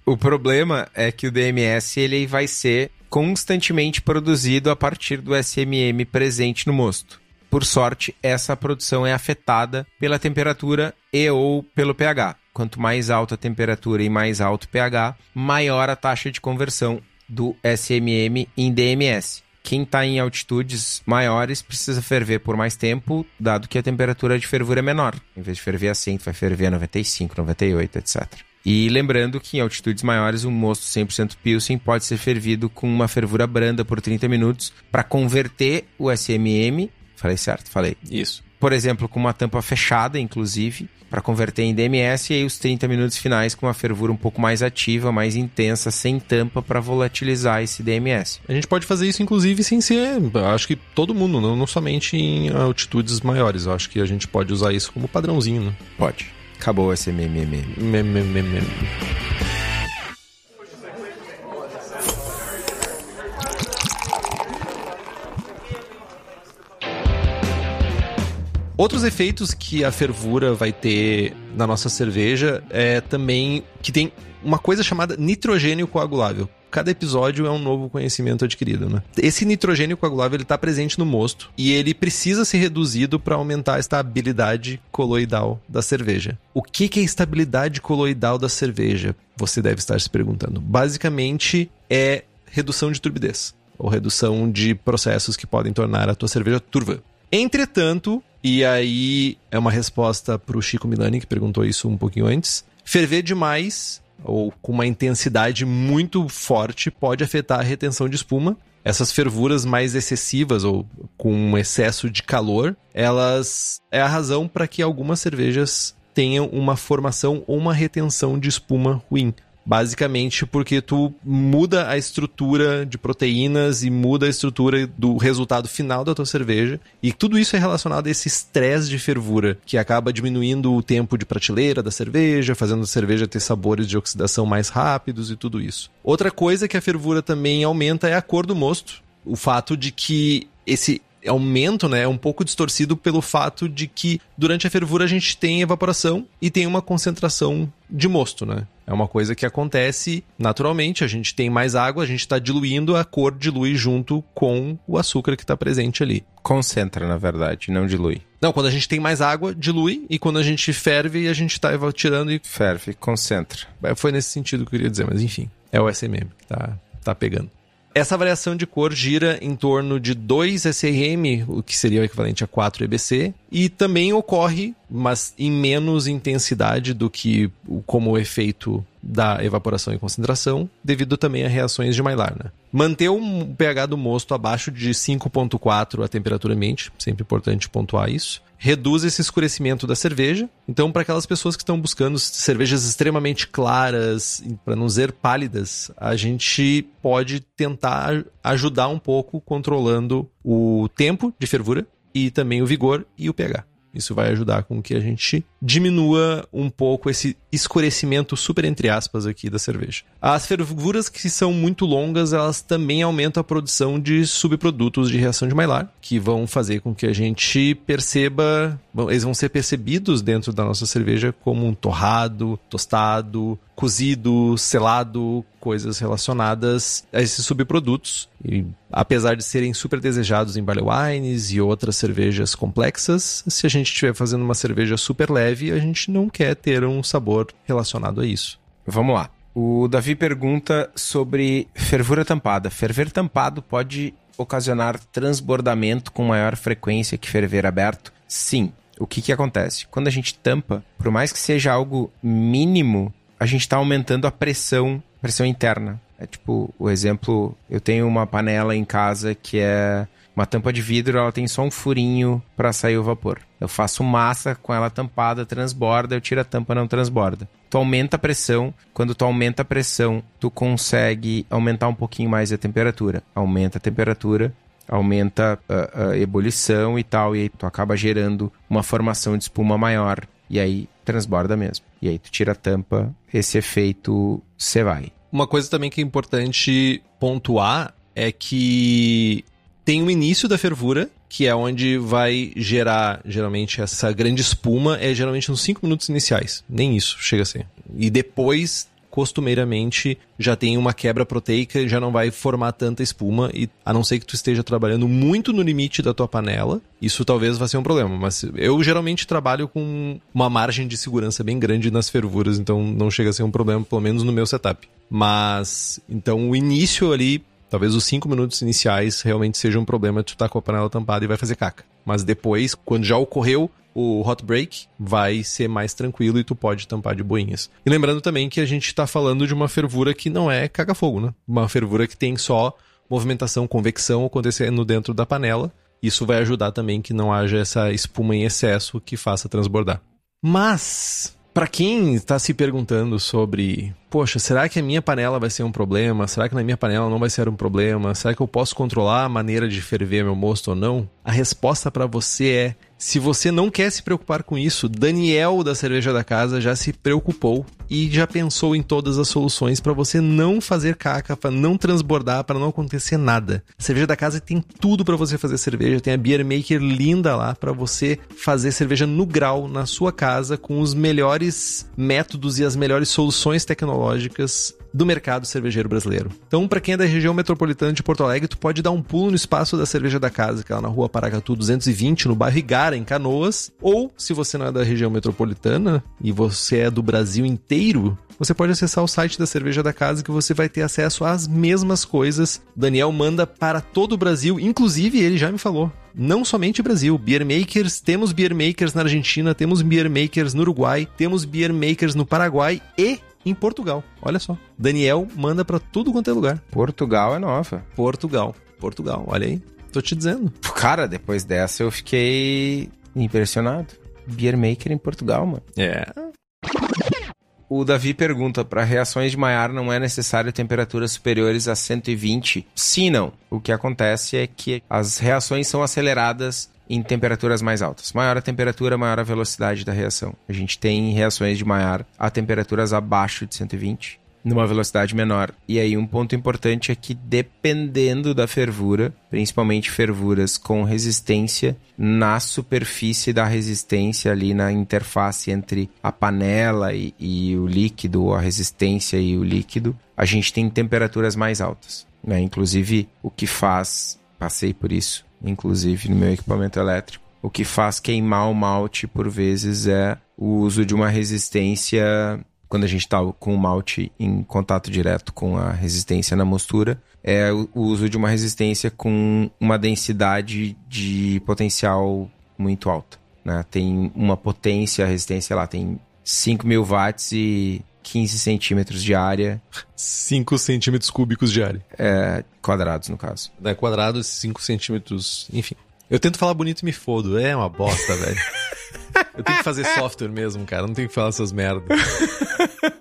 O problema é que o DMS ele vai ser constantemente produzido a partir do SMM presente no mosto. Por sorte, essa produção é afetada pela temperatura e ou pelo pH. Quanto mais alta a temperatura e mais alto o pH, maior a taxa de conversão do SMM em DMS. Quem está em altitudes maiores precisa ferver por mais tempo, dado que a temperatura de fervura é menor. Em vez de ferver a 100, vai ferver a 95, 98, etc. E lembrando que em altitudes maiores, um mosto 100% Pilsen pode ser fervido com uma fervura branda por 30 minutos para converter o SMM. Falei certo? Falei. Isso por exemplo, com uma tampa fechada, inclusive, para converter em DMS, e aí os 30 minutos finais com uma fervura um pouco mais ativa, mais intensa, sem tampa, para volatilizar esse DMS. A gente pode fazer isso, inclusive, sem ser. Acho que todo mundo, não, não somente em altitudes maiores. Eu acho que a gente pode usar isso como padrãozinho, né? Pode. Acabou esse MMM. MMM. Outros efeitos que a fervura vai ter na nossa cerveja é também que tem uma coisa chamada nitrogênio coagulável. Cada episódio é um novo conhecimento adquirido, né? Esse nitrogênio coagulável ele está presente no mosto e ele precisa ser reduzido para aumentar a estabilidade coloidal da cerveja. O que, que é estabilidade coloidal da cerveja? Você deve estar se perguntando. Basicamente é redução de turbidez ou redução de processos que podem tornar a tua cerveja turva. Entretanto, e aí é uma resposta para o Chico Milani, que perguntou isso um pouquinho antes. Ferver demais ou com uma intensidade muito forte pode afetar a retenção de espuma. Essas fervuras mais excessivas ou com um excesso de calor, elas é a razão para que algumas cervejas tenham uma formação ou uma retenção de espuma ruim. Basicamente porque tu muda a estrutura de proteínas e muda a estrutura do resultado final da tua cerveja. E tudo isso é relacionado a esse estresse de fervura, que acaba diminuindo o tempo de prateleira da cerveja, fazendo a cerveja ter sabores de oxidação mais rápidos e tudo isso. Outra coisa que a fervura também aumenta é a cor do mosto. O fato de que esse aumento né, é um pouco distorcido pelo fato de que durante a fervura a gente tem evaporação e tem uma concentração de mosto, né? É uma coisa que acontece naturalmente, a gente tem mais água, a gente está diluindo, a cor dilui junto com o açúcar que está presente ali. Concentra, na verdade, não dilui. Não, quando a gente tem mais água, dilui, e quando a gente ferve, a gente está tirando e... Ferve, concentra. É, foi nesse sentido que eu queria dizer, mas enfim, é o SMM tá, tá pegando. Essa variação de cor gira em torno de 2 SRM, o que seria o equivalente a 4 EBC, e também ocorre, mas em menos intensidade do que como o efeito da evaporação e concentração, devido também a reações de Maillard. Né? Manter o pH do mosto abaixo de 5.4 a temperatura ambiente, sempre importante pontuar isso, reduz esse escurecimento da cerveja. Então, para aquelas pessoas que estão buscando cervejas extremamente claras, para não dizer pálidas, a gente pode tentar ajudar um pouco controlando o tempo de fervura e também o vigor e o pH. Isso vai ajudar com que a gente diminua um pouco esse escurecimento super entre aspas aqui da cerveja. As fervuras que são muito longas, elas também aumentam a produção de subprodutos de reação de Maillard, que vão fazer com que a gente perceba, eles vão ser percebidos dentro da nossa cerveja como um torrado, tostado, cozido, selado, coisas relacionadas a esses subprodutos. E apesar de serem super desejados em barley wines e outras cervejas complexas, se a gente estiver fazendo uma cerveja super leve, a gente não quer ter um sabor relacionado a isso. Vamos lá. O Davi pergunta sobre fervura tampada. Ferver tampado pode ocasionar transbordamento com maior frequência que ferver aberto? Sim. O que, que acontece? Quando a gente tampa, por mais que seja algo mínimo, a gente está aumentando a pressão, pressão interna. É tipo, o exemplo, eu tenho uma panela em casa que é uma tampa de vidro, ela tem só um furinho para sair o vapor. Eu faço massa com ela tampada, transborda, eu tiro a tampa, não transborda. Tu aumenta a pressão, quando tu aumenta a pressão, tu consegue aumentar um pouquinho mais a temperatura. Aumenta a temperatura, aumenta a, a ebulição e tal, e aí tu acaba gerando uma formação de espuma maior, e aí transborda mesmo. E aí tu tira a tampa, esse efeito você vai. Uma coisa também que é importante pontuar é que tem o início da fervura, que é onde vai gerar, geralmente, essa grande espuma, é geralmente nos 5 minutos iniciais. Nem isso chega a ser. E depois, costumeiramente, já tem uma quebra proteica, já não vai formar tanta espuma, e a não ser que tu esteja trabalhando muito no limite da tua panela, isso talvez vá ser um problema. Mas eu geralmente trabalho com uma margem de segurança bem grande nas fervuras, então não chega a ser um problema, pelo menos no meu setup. Mas, então o início ali Talvez os cinco minutos iniciais realmente sejam um problema, tu tá com a panela tampada e vai fazer caca. Mas depois, quando já ocorreu o hot break, vai ser mais tranquilo e tu pode tampar de boinhas. E lembrando também que a gente tá falando de uma fervura que não é caga-fogo, né? Uma fervura que tem só movimentação, convecção acontecendo dentro da panela. Isso vai ajudar também que não haja essa espuma em excesso que faça transbordar. Mas, para quem está se perguntando sobre poxa, será que a minha panela vai ser um problema? Será que na minha panela não vai ser um problema? Será que eu posso controlar a maneira de ferver meu mosto ou não? A resposta para você é: se você não quer se preocupar com isso, Daniel da Cerveja da Casa já se preocupou e já pensou em todas as soluções para você não fazer caca, para não transbordar, para não acontecer nada. A Cerveja da Casa tem tudo para você fazer cerveja, tem a beer maker linda lá para você fazer cerveja no grau na sua casa com os melhores métodos e as melhores soluções tecnológicas tecnológicas do mercado cervejeiro brasileiro. Então, para quem é da região metropolitana de Porto Alegre, tu pode dar um pulo no espaço da Cerveja da Casa, que é lá na rua Paracatu 220, no bairro Igara, em Canoas. Ou, se você não é da região metropolitana e você é do Brasil inteiro, você pode acessar o site da Cerveja da Casa que você vai ter acesso às mesmas coisas. Daniel manda para todo o Brasil, inclusive ele já me falou. Não somente Brasil, beer makers, temos beer makers na Argentina, temos beer makers no Uruguai, temos beer makers no Paraguai e em Portugal. Olha só. Daniel manda para tudo quanto é lugar. Portugal é nova. Portugal. Portugal, olha aí. Tô te dizendo. Cara, depois dessa eu fiquei impressionado. Beer maker em Portugal, mano. É. O Davi pergunta: para reações de Maillard não é necessário temperaturas superiores a 120? Sim, não. O que acontece é que as reações são aceleradas em temperaturas mais altas. Maior a temperatura, maior a velocidade da reação. A gente tem reações de Maillard a temperaturas abaixo de 120, numa velocidade menor. E aí um ponto importante é que dependendo da fervura, principalmente fervuras com resistência na superfície da resistência ali na interface entre a panela e, e o líquido, a resistência e o líquido, a gente tem temperaturas mais altas. Né? Inclusive o que faz, passei por isso, inclusive no meu equipamento elétrico. O que faz queimar o malte por vezes é o uso de uma resistência quando a gente está com o malte em contato direto com a resistência na mostura, é o uso de uma resistência com uma densidade de potencial muito alta. Né? Tem uma potência, a resistência lá tem 5 mil watts e 15 centímetros de área. 5 centímetros cúbicos de área. É, quadrados, no caso. É, quadrados, 5 centímetros, enfim. Eu tento falar bonito e me fodo. É uma bosta, velho. Eu tenho que fazer software mesmo, cara. Não tenho que falar essas merdas.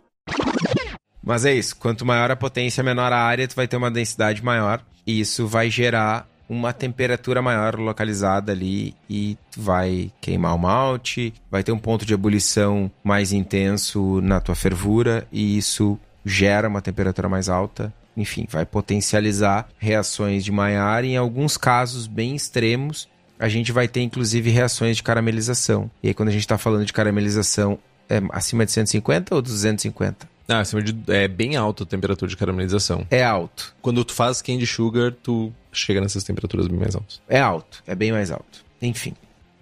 Mas é isso. Quanto maior a potência, menor a área, tu vai ter uma densidade maior. E isso vai gerar uma temperatura maior localizada ali e vai queimar o malte, vai ter um ponto de ebulição mais intenso na tua fervura e isso gera uma temperatura mais alta. Enfim, vai potencializar reações de Maillard. Em alguns casos bem extremos, a gente vai ter inclusive reações de caramelização. E aí, quando a gente está falando de caramelização, é acima de 150 ou 250? Ah, acima de, é bem alta a temperatura de caramelização. É alto. Quando tu faz candy sugar, tu chega nessas temperaturas bem mais altas. É alto, é bem mais alto. Enfim.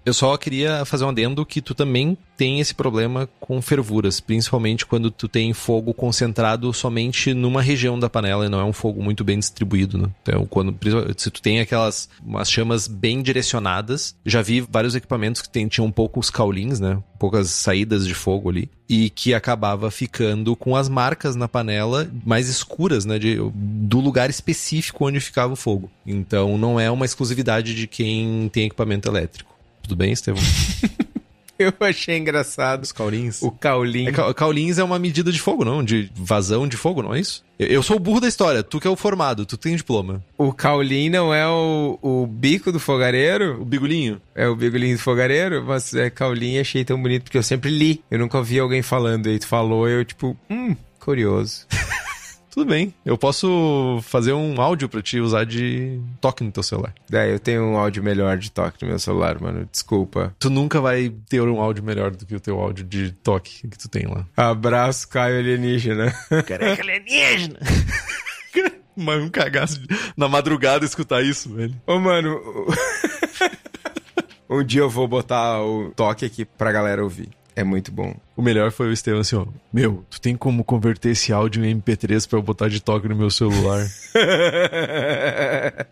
Eu só queria fazer um adendo que tu também tem esse problema com fervuras, principalmente quando tu tem fogo concentrado somente numa região da panela e não é um fogo muito bem distribuído, né? Então, quando se tu tem aquelas umas chamas bem direcionadas, já vi vários equipamentos que tinham poucos caulins, né? Poucas saídas de fogo ali e que acabava ficando com as marcas na panela mais escuras, né, de, do lugar específico onde ficava o fogo. Então não é uma exclusividade de quem tem equipamento elétrico. Tudo bem, Estevão? Eu achei engraçado. Os caulins. O caulim. É, caulins é uma medida de fogo, não? De vazão de fogo, não é isso? Eu sou o burro da história, tu que é o formado, tu tem diploma. O caulim não é o, o bico do fogareiro? O bigolinho? É o bigolinho do fogareiro, mas é caulim achei tão bonito porque eu sempre li. Eu nunca ouvi alguém falando, aí tu falou, eu tipo, hum, curioso. Tudo bem. Eu posso fazer um áudio para te usar de toque no teu celular. É, eu tenho um áudio melhor de toque no meu celular, mano. Desculpa. Tu nunca vai ter um áudio melhor do que o teu áudio de toque que tu tem lá. Abraço, Caio Alienígena. Careca alienígena! Mas um cagaço de... na madrugada escutar isso, velho. Ô, mano. um dia eu vou botar o toque aqui pra galera ouvir. É muito bom. O melhor foi o Estevam assim, ó. Meu, tu tem como converter esse áudio em MP3 pra eu botar de toque no meu celular?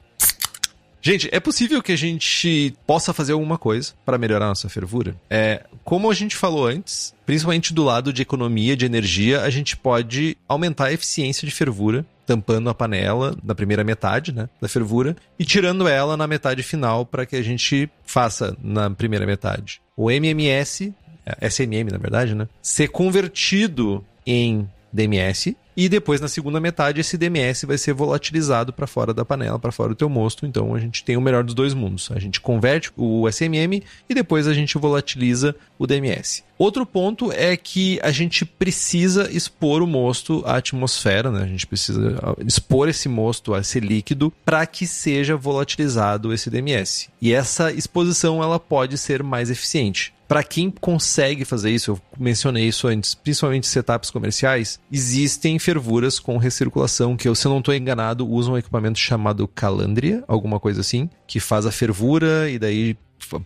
Gente, é possível que a gente possa fazer alguma coisa para melhorar a nossa fervura? É, como a gente falou antes, principalmente do lado de economia de energia, a gente pode aumentar a eficiência de fervura, tampando a panela na primeira metade, né, da fervura e tirando ela na metade final para que a gente faça na primeira metade. O MMS é, SMM na verdade, né? Ser convertido em DMS e depois na segunda metade esse DMS vai ser volatilizado para fora da panela, para fora do teu mosto. Então a gente tem o melhor dos dois mundos. A gente converte o SMM e depois a gente volatiliza o DMS. Outro ponto é que a gente precisa expor o mosto à atmosfera, né? A gente precisa expor esse mosto a esse líquido para que seja volatilizado esse DMS. E essa exposição ela pode ser mais eficiente. Para quem consegue fazer isso, eu mencionei isso antes, principalmente setups comerciais, existem fervuras com recirculação que, se eu não estou enganado, usam um equipamento chamado Calandria, alguma coisa assim, que faz a fervura e daí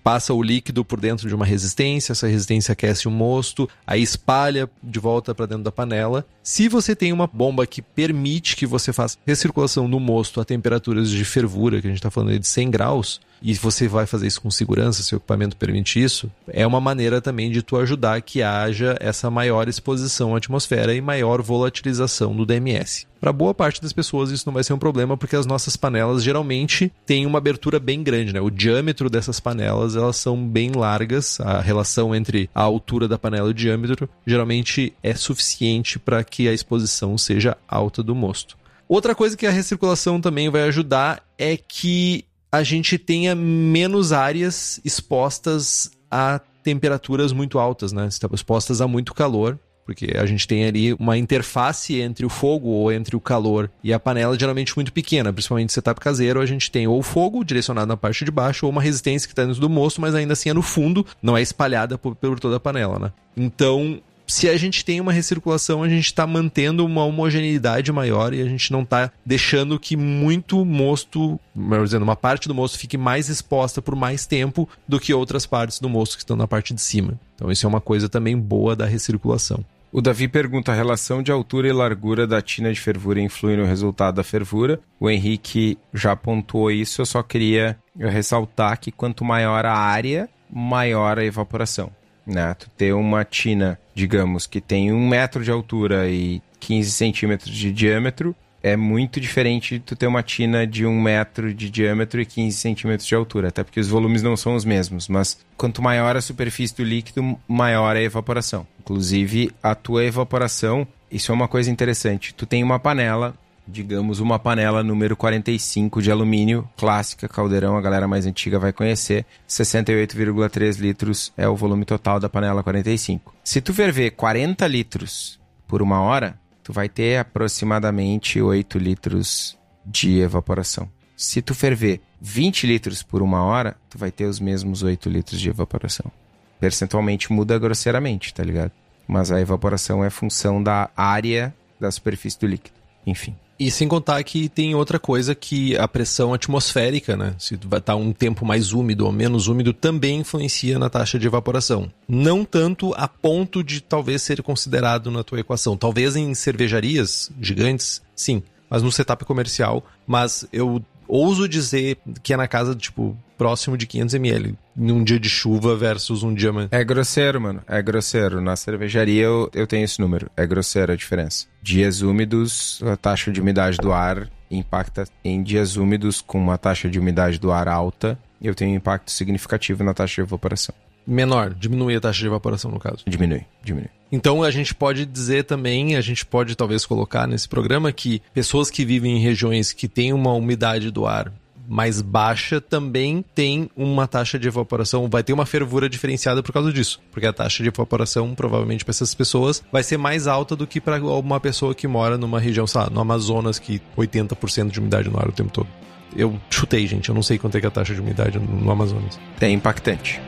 passa o líquido por dentro de uma resistência, essa resistência aquece o mosto, aí espalha de volta para dentro da panela. Se você tem uma bomba que permite que você faça recirculação no mosto a temperaturas de fervura, que a gente está falando de 100 graus, e você vai fazer isso com segurança, seu equipamento permite isso, é uma maneira também de tu ajudar que haja essa maior exposição à atmosfera e maior volatilização do DMS. Para boa parte das pessoas isso não vai ser um problema porque as nossas panelas geralmente têm uma abertura bem grande, né? O diâmetro dessas panelas, elas são bem largas, a relação entre a altura da panela e o diâmetro geralmente é suficiente para que a exposição seja alta do mosto. Outra coisa que a recirculação também vai ajudar é que a gente tenha menos áreas expostas a temperaturas muito altas, né? Expostas a muito calor, porque a gente tem ali uma interface entre o fogo ou entre o calor e a panela geralmente muito pequena, principalmente setup caseiro, a gente tem ou fogo direcionado na parte de baixo ou uma resistência que está dentro do mosto, mas ainda assim é no fundo, não é espalhada por, por toda a panela, né? Então, se a gente tem uma recirculação, a gente está mantendo uma homogeneidade maior e a gente não está deixando que muito mosto, melhor dizendo, uma parte do mosto fique mais exposta por mais tempo do que outras partes do mosto que estão na parte de cima. Então isso é uma coisa também boa da recirculação. O Davi pergunta: a relação de altura e largura da tina de fervura influi no resultado da fervura? O Henrique já pontuou isso, eu só queria ressaltar que quanto maior a área, maior a evaporação né? Tu ter uma tina, digamos, que tem um metro de altura e 15 centímetros de diâmetro, é muito diferente de tu ter uma tina de um metro de diâmetro e 15 centímetros de altura, até porque os volumes não são os mesmos, mas quanto maior a superfície do líquido, maior a evaporação. Inclusive, a tua evaporação, isso é uma coisa interessante. Tu tem uma panela digamos, uma panela número 45 de alumínio, clássica, caldeirão, a galera mais antiga vai conhecer. 68,3 litros é o volume total da panela 45. Se tu ferver 40 litros por uma hora, tu vai ter aproximadamente 8 litros de evaporação. Se tu ferver 20 litros por uma hora, tu vai ter os mesmos 8 litros de evaporação. Percentualmente muda grosseiramente, tá ligado? Mas a evaporação é função da área da superfície do líquido. Enfim. E sem contar que tem outra coisa que a pressão atmosférica, né? Se vai estar um tempo mais úmido ou menos úmido, também influencia na taxa de evaporação. Não tanto a ponto de talvez ser considerado na tua equação. Talvez em cervejarias gigantes, sim. Mas no setup comercial. Mas eu ouso dizer que é na casa, tipo, próximo de 500 ml num dia de chuva versus um dia... É grosseiro, mano. É grosseiro. Na cervejaria eu, eu tenho esse número. É grosseiro a diferença. Dias úmidos, a taxa de umidade do ar impacta em dias úmidos com uma taxa de umidade do ar alta. Eu tenho um impacto significativo na taxa de evaporação. Menor, diminui a taxa de evaporação no caso. Diminui, diminui. Então a gente pode dizer também, a gente pode talvez colocar nesse programa que pessoas que vivem em regiões que têm uma umidade do ar mais baixa também tem uma taxa de evaporação, vai ter uma fervura diferenciada por causa disso. Porque a taxa de evaporação, provavelmente, para essas pessoas, vai ser mais alta do que para uma pessoa que mora numa região, sabe, no Amazonas, que 80% de umidade no ar o tempo todo. Eu chutei, gente, eu não sei quanto é, é a taxa de umidade no Amazonas. É impactante.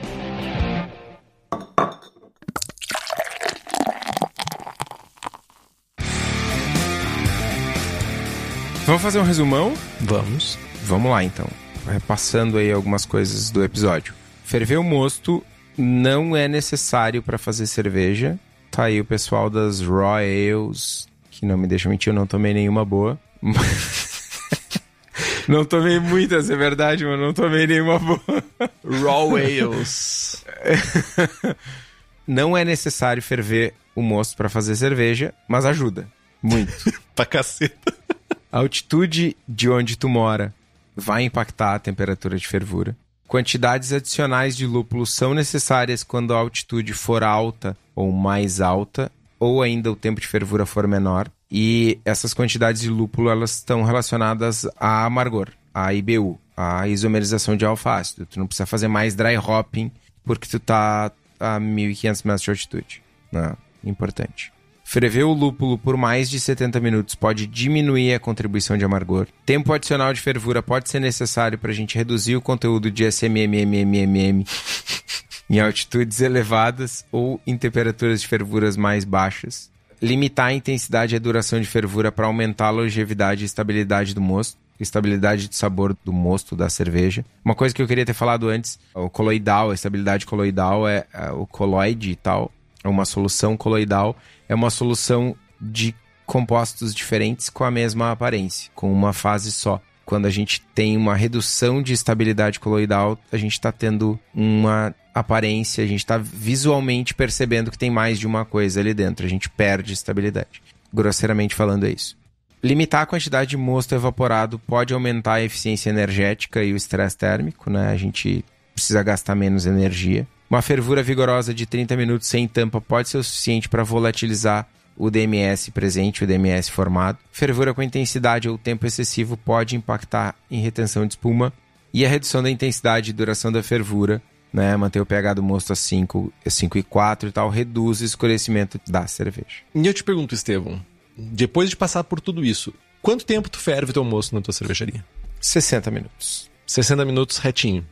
Vamos fazer um resumão? Vamos. Vamos lá então. Repassando aí algumas coisas do episódio. Ferver o mosto não é necessário para fazer cerveja. Tá aí o pessoal das Raw Ales, que não me deixa mentir, eu não tomei nenhuma boa. não tomei muitas, é verdade, mas não tomei nenhuma boa. Raw Ales. não é necessário ferver o mosto para fazer cerveja, mas ajuda. Muito. pra caceta. A altitude de onde tu mora vai impactar a temperatura de fervura. Quantidades adicionais de lúpulo são necessárias quando a altitude for alta ou mais alta, ou ainda o tempo de fervura for menor. E essas quantidades de lúpulo elas estão relacionadas a amargor, a IBU, a isomerização de alfa-ácido. Tu não precisa fazer mais dry hopping porque tu tá a 1500 metros de altitude. Né? Importante. Ferver o lúpulo por mais de 70 minutos pode diminuir a contribuição de amargor. Tempo adicional de fervura pode ser necessário para a gente reduzir o conteúdo de SMMMMM em altitudes elevadas ou em temperaturas de fervuras mais baixas. Limitar a intensidade e a duração de fervura para aumentar a longevidade e estabilidade do mosto estabilidade de sabor do mosto da cerveja. Uma coisa que eu queria ter falado antes, o coloidal, a estabilidade coloidal é, é o coloide e tal, é uma solução coloidal é uma solução de compostos diferentes com a mesma aparência, com uma fase só. Quando a gente tem uma redução de estabilidade coloidal, a gente está tendo uma aparência, a gente está visualmente percebendo que tem mais de uma coisa ali dentro, a gente perde estabilidade. Grosseiramente falando, é isso. Limitar a quantidade de mosto evaporado pode aumentar a eficiência energética e o estresse térmico, né? A gente precisa gastar menos energia. Uma fervura vigorosa de 30 minutos sem tampa pode ser o suficiente para volatilizar o DMS presente, o DMS formado. Fervura com intensidade ou tempo excessivo pode impactar em retenção de espuma. E a redução da intensidade e duração da fervura, né, manter o pH do mosto a 5, 5 e 4 e tal, reduz o escurecimento da cerveja. E eu te pergunto, Estevão, depois de passar por tudo isso, quanto tempo tu ferve teu mosto na tua cervejaria? 60 minutos. 60 minutos retinho.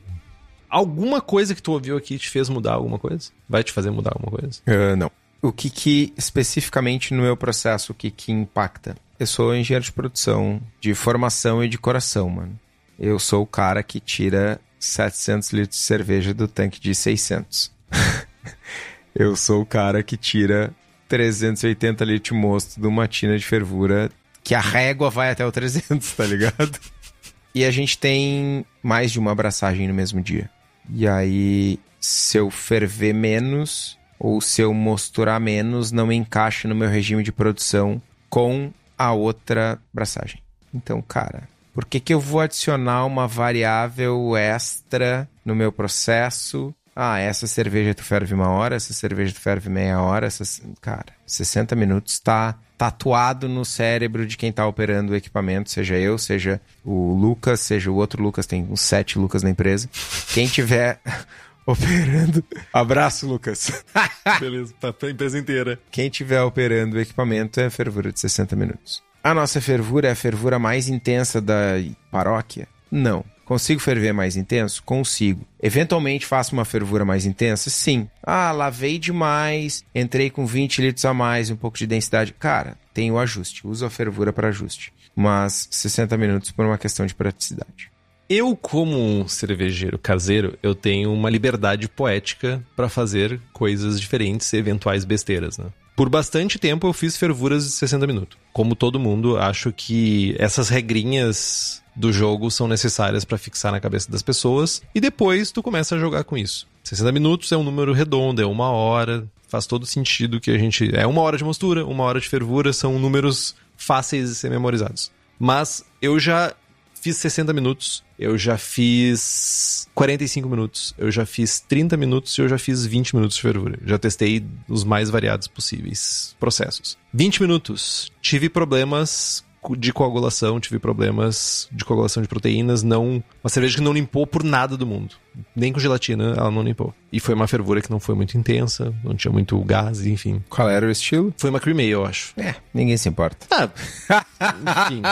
Alguma coisa que tu ouviu aqui te fez mudar alguma coisa? Vai te fazer mudar alguma coisa? Uh, não. O que que, especificamente no meu processo, o que que impacta? Eu sou engenheiro de produção, de formação e de coração, mano. Eu sou o cara que tira 700 litros de cerveja do tanque de 600. eu sou o cara que tira 380 litros de mosto de uma tina de fervura que a régua vai até o 300, tá ligado? e a gente tem mais de uma abraçagem no mesmo dia. E aí, se eu ferver menos ou se eu mosturar menos, não encaixa no meu regime de produção com a outra braçagem. Então, cara, por que, que eu vou adicionar uma variável extra no meu processo? Ah, essa cerveja tu ferve uma hora, essa cerveja tu ferve meia hora, essa... cara, 60 minutos tá tatuado no cérebro de quem tá operando o equipamento, seja eu, seja o Lucas, seja o outro Lucas, tem uns sete Lucas na empresa. Quem tiver operando. Abraço, Lucas. Beleza, tá a empresa inteira. Quem tiver operando o equipamento é a fervura de 60 minutos. A nossa fervura é a fervura mais intensa da paróquia? Não. Consigo ferver mais intenso? Consigo. Eventualmente faço uma fervura mais intensa? Sim. Ah, lavei demais, entrei com 20 litros a mais, um pouco de densidade. Cara, tem o ajuste. Uso a fervura para ajuste. mas 60 minutos por uma questão de praticidade. Eu, como um cervejeiro caseiro, eu tenho uma liberdade poética para fazer coisas diferentes e eventuais besteiras, né? Por bastante tempo eu fiz fervuras de 60 minutos. Como todo mundo, acho que essas regrinhas do jogo são necessárias para fixar na cabeça das pessoas e depois tu começa a jogar com isso. 60 minutos é um número redondo, é uma hora, faz todo sentido que a gente. É uma hora de mostura, uma hora de fervura, são números fáceis de ser memorizados. Mas eu já fiz 60 minutos, eu já fiz 45 minutos, eu já fiz 30 minutos e eu já fiz 20 minutos de fervura. Já testei os mais variados possíveis processos. 20 minutos, tive problemas de coagulação, tive problemas de coagulação de proteínas, não uma cerveja que não limpou por nada do mundo. Nem com gelatina ela não limpou. E foi uma fervura que não foi muito intensa, não tinha muito gás, enfim. Qual era o estilo? Foi uma cream ale, eu acho. É, ninguém se importa. Ah, enfim.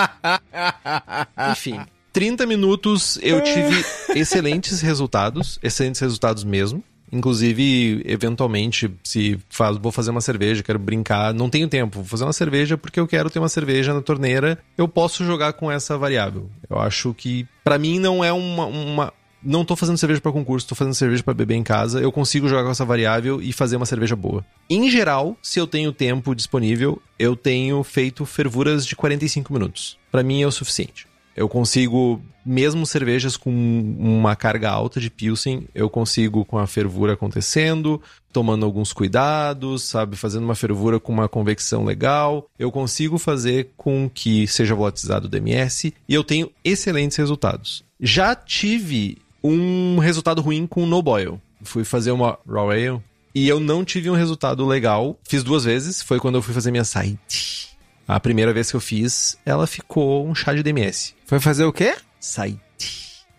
enfim. 30 minutos eu tive excelentes resultados, excelentes resultados mesmo. Inclusive, eventualmente, se faz, vou fazer uma cerveja, quero brincar, não tenho tempo, vou fazer uma cerveja porque eu quero ter uma cerveja na torneira, eu posso jogar com essa variável. Eu acho que, para mim, não é uma, uma não tô fazendo cerveja para concurso, tô fazendo cerveja para beber em casa, eu consigo jogar com essa variável e fazer uma cerveja boa. Em geral, se eu tenho tempo disponível, eu tenho feito fervuras de 45 minutos. Para mim é o suficiente. Eu consigo, mesmo cervejas com uma carga alta de Pilsen, eu consigo com a fervura acontecendo, tomando alguns cuidados, sabe? Fazendo uma fervura com uma convecção legal. Eu consigo fazer com que seja volatilizado o DMS e eu tenho excelentes resultados. Já tive um resultado ruim com no boil. Fui fazer uma raw ale e eu não tive um resultado legal. Fiz duas vezes, foi quando eu fui fazer minha site. A primeira vez que eu fiz, ela ficou um chá de DMS. Foi fazer o quê? Site.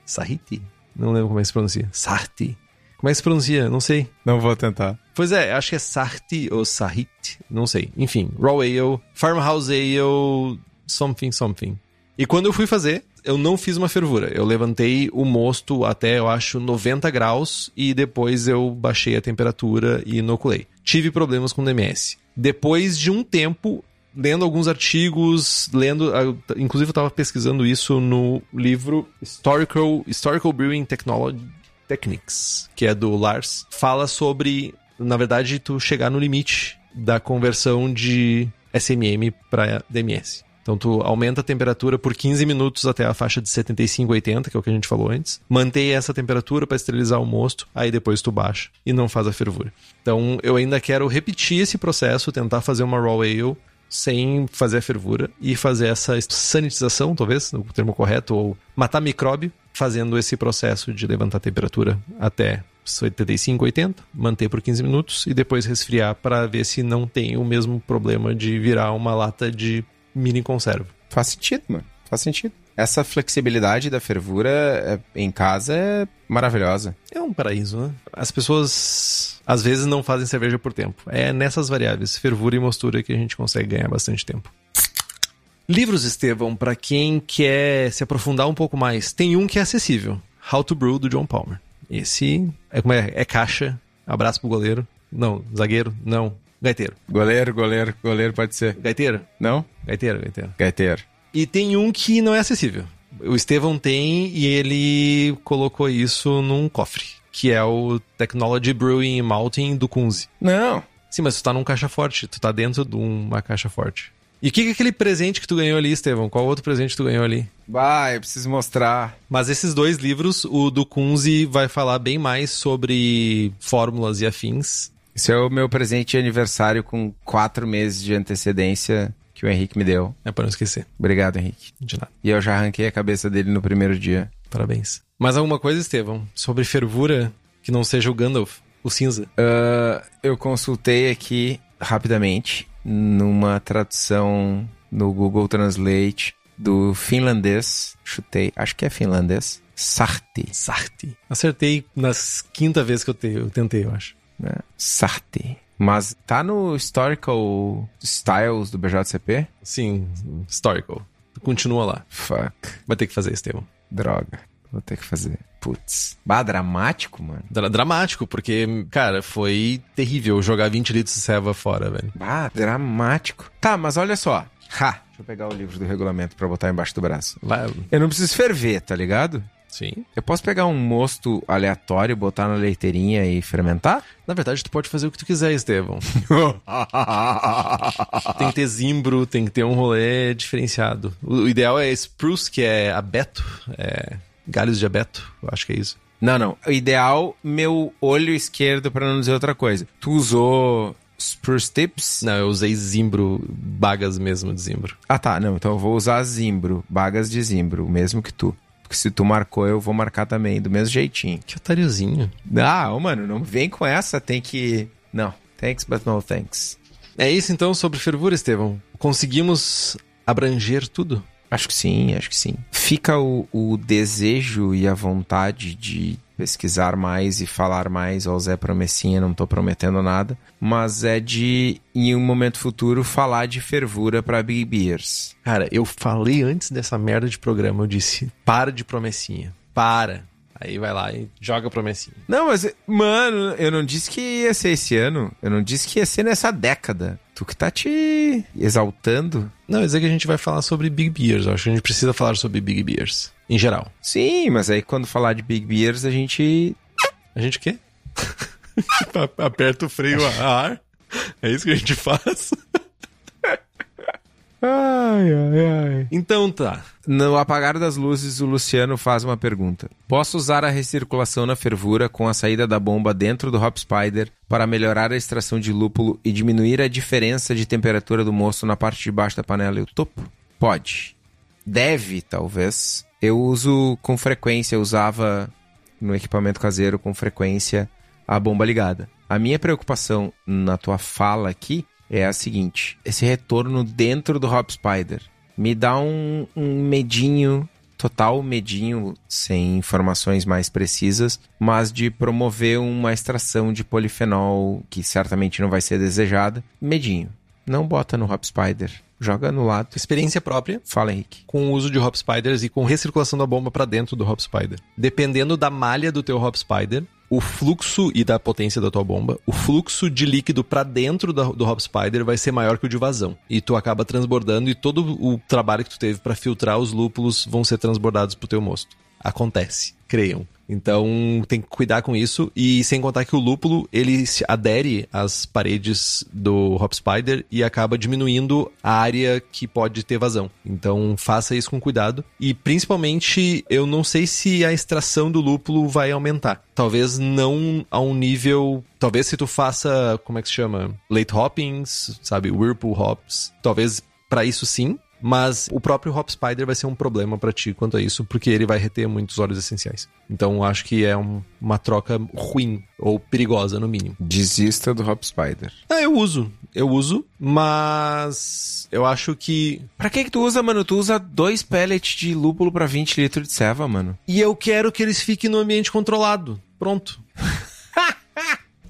Sahiti? Não lembro como é que se pronuncia. Sarti. Como é que se pronuncia? Não sei. Não vou tentar. Pois é, acho que é Sarti ou Sahit. Não sei. Enfim, Raw Ale, Farmhouse Ale, something, something. E quando eu fui fazer, eu não fiz uma fervura. Eu levantei o mosto até, eu acho, 90 graus e depois eu baixei a temperatura e inoculei. Tive problemas com DMS. Depois de um tempo, lendo alguns artigos, lendo, inclusive eu estava pesquisando isso no livro Historical, Historical Brewing Technology Techniques, que é do Lars, fala sobre, na verdade, tu chegar no limite da conversão de SMM para DMS. Então tu aumenta a temperatura por 15 minutos até a faixa de 75, 80, que é o que a gente falou antes. Mantém essa temperatura para esterilizar o mosto, aí depois tu baixa e não faz a fervura. Então eu ainda quero repetir esse processo, tentar fazer uma raw ale sem fazer a fervura e fazer essa sanitização, talvez, o termo correto, ou matar micróbio, fazendo esse processo de levantar a temperatura até 75, 80, manter por 15 minutos e depois resfriar para ver se não tem o mesmo problema de virar uma lata de mini conserva. Faz sentido, mano. Faz sentido. Essa flexibilidade da fervura é, em casa é maravilhosa. É um paraíso, né? As pessoas às vezes não fazem cerveja por tempo. É nessas variáveis, fervura e mostura, que a gente consegue ganhar bastante tempo. Livros, Estevão, para quem quer se aprofundar um pouco mais, tem um que é acessível: How to Brew, do John Palmer. Esse é, como é, é caixa. Abraço pro goleiro. Não, zagueiro, não. Gaiteiro. Goleiro, goleiro, goleiro pode ser. Gaiteiro? Não? Gaiteiro, gaiteiro. Gaiteiro. E tem um que não é acessível. O Estevão tem e ele colocou isso num cofre, que é o Technology Brewing Malting do Kunze. Não. Sim, mas tu tá num caixa forte, tu tá dentro de uma caixa forte. E o que, que é aquele presente que tu ganhou ali, Estevão? Qual outro presente tu ganhou ali? Vai, eu preciso mostrar. Mas esses dois livros, o do Kunze vai falar bem mais sobre fórmulas e afins. Esse é o meu presente de aniversário com quatro meses de antecedência que o Henrique me deu. É para não esquecer. Obrigado, Henrique. De nada. E eu já arranquei a cabeça dele no primeiro dia. Parabéns. Mais alguma coisa, Estevão? Sobre fervura que não seja o Gandalf, o cinza? Uh, eu consultei aqui rapidamente numa tradução no Google Translate do finlandês. Chutei, acho que é finlandês. Sarti. Sarti. Acertei nas quinta vez que eu, te, eu tentei, eu acho. É, Sarti. Mas tá no Historical Styles do BJCP? Sim, Historical. Continua lá. Fuck. Vai ter que fazer, Estevão. Droga. Vou ter que fazer. Putz. Bah, dramático, mano. Dra dramático, porque, cara, foi terrível jogar 20 litros de serva fora, velho. Bah, dramático. Tá, mas olha só. Ha! Deixa eu pegar o livro do regulamento pra botar embaixo do braço. Vai. Eu não preciso ferver, tá ligado? Sim. Eu posso pegar um mosto aleatório, botar na leiteirinha e fermentar? Na verdade, tu pode fazer o que tu quiser, Estevão. tem que ter zimbro, tem que ter um rolê diferenciado. O, ideal é spruce, que é abeto, é galhos de abeto, eu acho que é isso. Não, não. O ideal, meu olho esquerdo, pra não dizer outra coisa. Tu usou Spruce Tips? Não, eu usei zimbro, bagas mesmo de zimbro. Ah, tá. Não, então eu vou usar zimbro, bagas de zimbro, o mesmo que tu. Porque se tu marcou, eu vou marcar também, do mesmo jeitinho. Que otáriozinho. Ah, mano, não vem com essa, tem que... Não, thanks but no thanks. É isso então sobre fervura, Estevão. Conseguimos abranger tudo? Acho que sim, acho que sim. Fica o, o desejo e a vontade de pesquisar mais e falar mais ao Zé Promessinha, não tô prometendo nada, mas é de, em um momento futuro, falar de fervura pra Big Beers. Cara, eu falei antes dessa merda de programa, eu disse, para de promessinha. Para. Aí vai lá e joga promessinha. Não, mas, mano, eu não disse que ia ser esse ano, eu não disse que ia ser nessa década. Tu que tá te exaltando. Não, é que a gente vai falar sobre Big Beers. Eu acho que a gente precisa falar sobre Big Beers. Em geral. Sim, mas aí quando falar de Big Beers, a gente. A gente o quê? Aperta o freio a ar. É isso que a gente faz. Ai, ai, ai. Então tá. No apagar das luzes, o Luciano faz uma pergunta. Posso usar a recirculação na fervura com a saída da bomba dentro do Hop Spider para melhorar a extração de lúpulo e diminuir a diferença de temperatura do moço na parte de baixo da panela e o topo? Pode. Deve, talvez. Eu uso com frequência, eu usava no equipamento caseiro com frequência a bomba ligada. A minha preocupação na tua fala aqui é a seguinte: esse retorno dentro do Hop Spider me dá um, um medinho, total medinho, sem informações mais precisas, mas de promover uma extração de polifenol que certamente não vai ser desejada. Medinho. Não bota no Hop Spider. Joga no lado. Experiência própria Fala, Henrique. com o uso de Hop Spiders e com recirculação da bomba para dentro do Hop Spider. Dependendo da malha do teu Hop Spider, o fluxo e da potência da tua bomba, o fluxo de líquido para dentro da- do Hop Spider vai ser maior que o de vazão. E tu acaba transbordando e todo o trabalho que tu teve para filtrar os lúpulos vão ser transbordados pro teu mosto. Acontece, creiam. Então tem que cuidar com isso e sem contar que o lúpulo ele se adere às paredes do Hop Spider e acaba diminuindo a área que pode ter vazão. Então faça isso com cuidado e principalmente eu não sei se a extração do lúpulo vai aumentar. Talvez não a um nível, talvez se tu faça, como é que se chama? Late hoppings, sabe, whirlpool hops, talvez para isso sim, mas o próprio Hop Spider vai ser um problema pra ti quanto a isso, porque ele vai reter muitos óleos essenciais. Então acho que é um- uma troca ruim, ou perigosa no mínimo. Desista do Hop Spider. Ah, eu uso. Eu uso, mas eu acho que. Pra que que tu usa, mano? Tu usa dois pellets de lúpulo pra 20 litros de ceva, mano. E eu quero que eles fiquem no ambiente controlado. Pronto.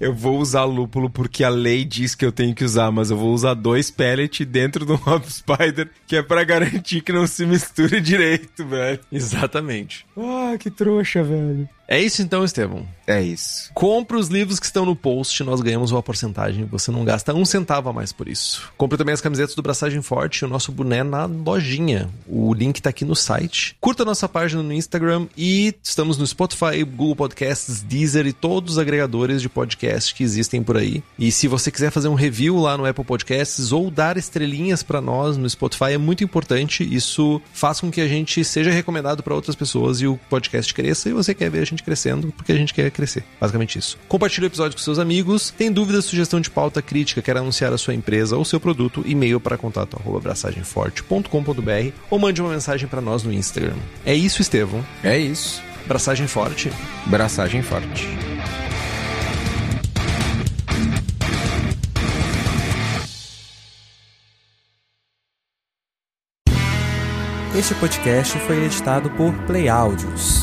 Eu vou usar lúpulo porque a lei diz que eu tenho que usar, mas eu vou usar dois pellets dentro do Hop Spider, que é pra garantir que não se misture direito, velho. Exatamente. Ah, que trouxa, velho. É isso então, Estevão. É isso. Compre os livros que estão no post, nós ganhamos uma porcentagem. Você não gasta um centavo a mais por isso. Compre também as camisetas do Braçagem Forte e o nosso boné na lojinha. O link tá aqui no site. Curta nossa página no Instagram e estamos no Spotify, Google Podcasts, Deezer e todos os agregadores de podcast que existem por aí. E se você quiser fazer um review lá no Apple Podcasts ou dar estrelinhas pra nós no Spotify, é muito importante. Isso faz com que a gente seja recomendado pra outras pessoas e o podcast cresça e você quer ver a gente crescendo porque a gente quer crescer. Basicamente isso. Compartilhe o episódio com seus amigos. Tem dúvida, sugestão de pauta, crítica, quer anunciar a sua empresa ou seu produto, e-mail para contato arroba abraçagemforte.com.br ou mande uma mensagem pra nós no Instagram. É isso, Estevão. É isso. Braçagem forte. Braçagem forte. Este podcast foi editado por Play Áudios.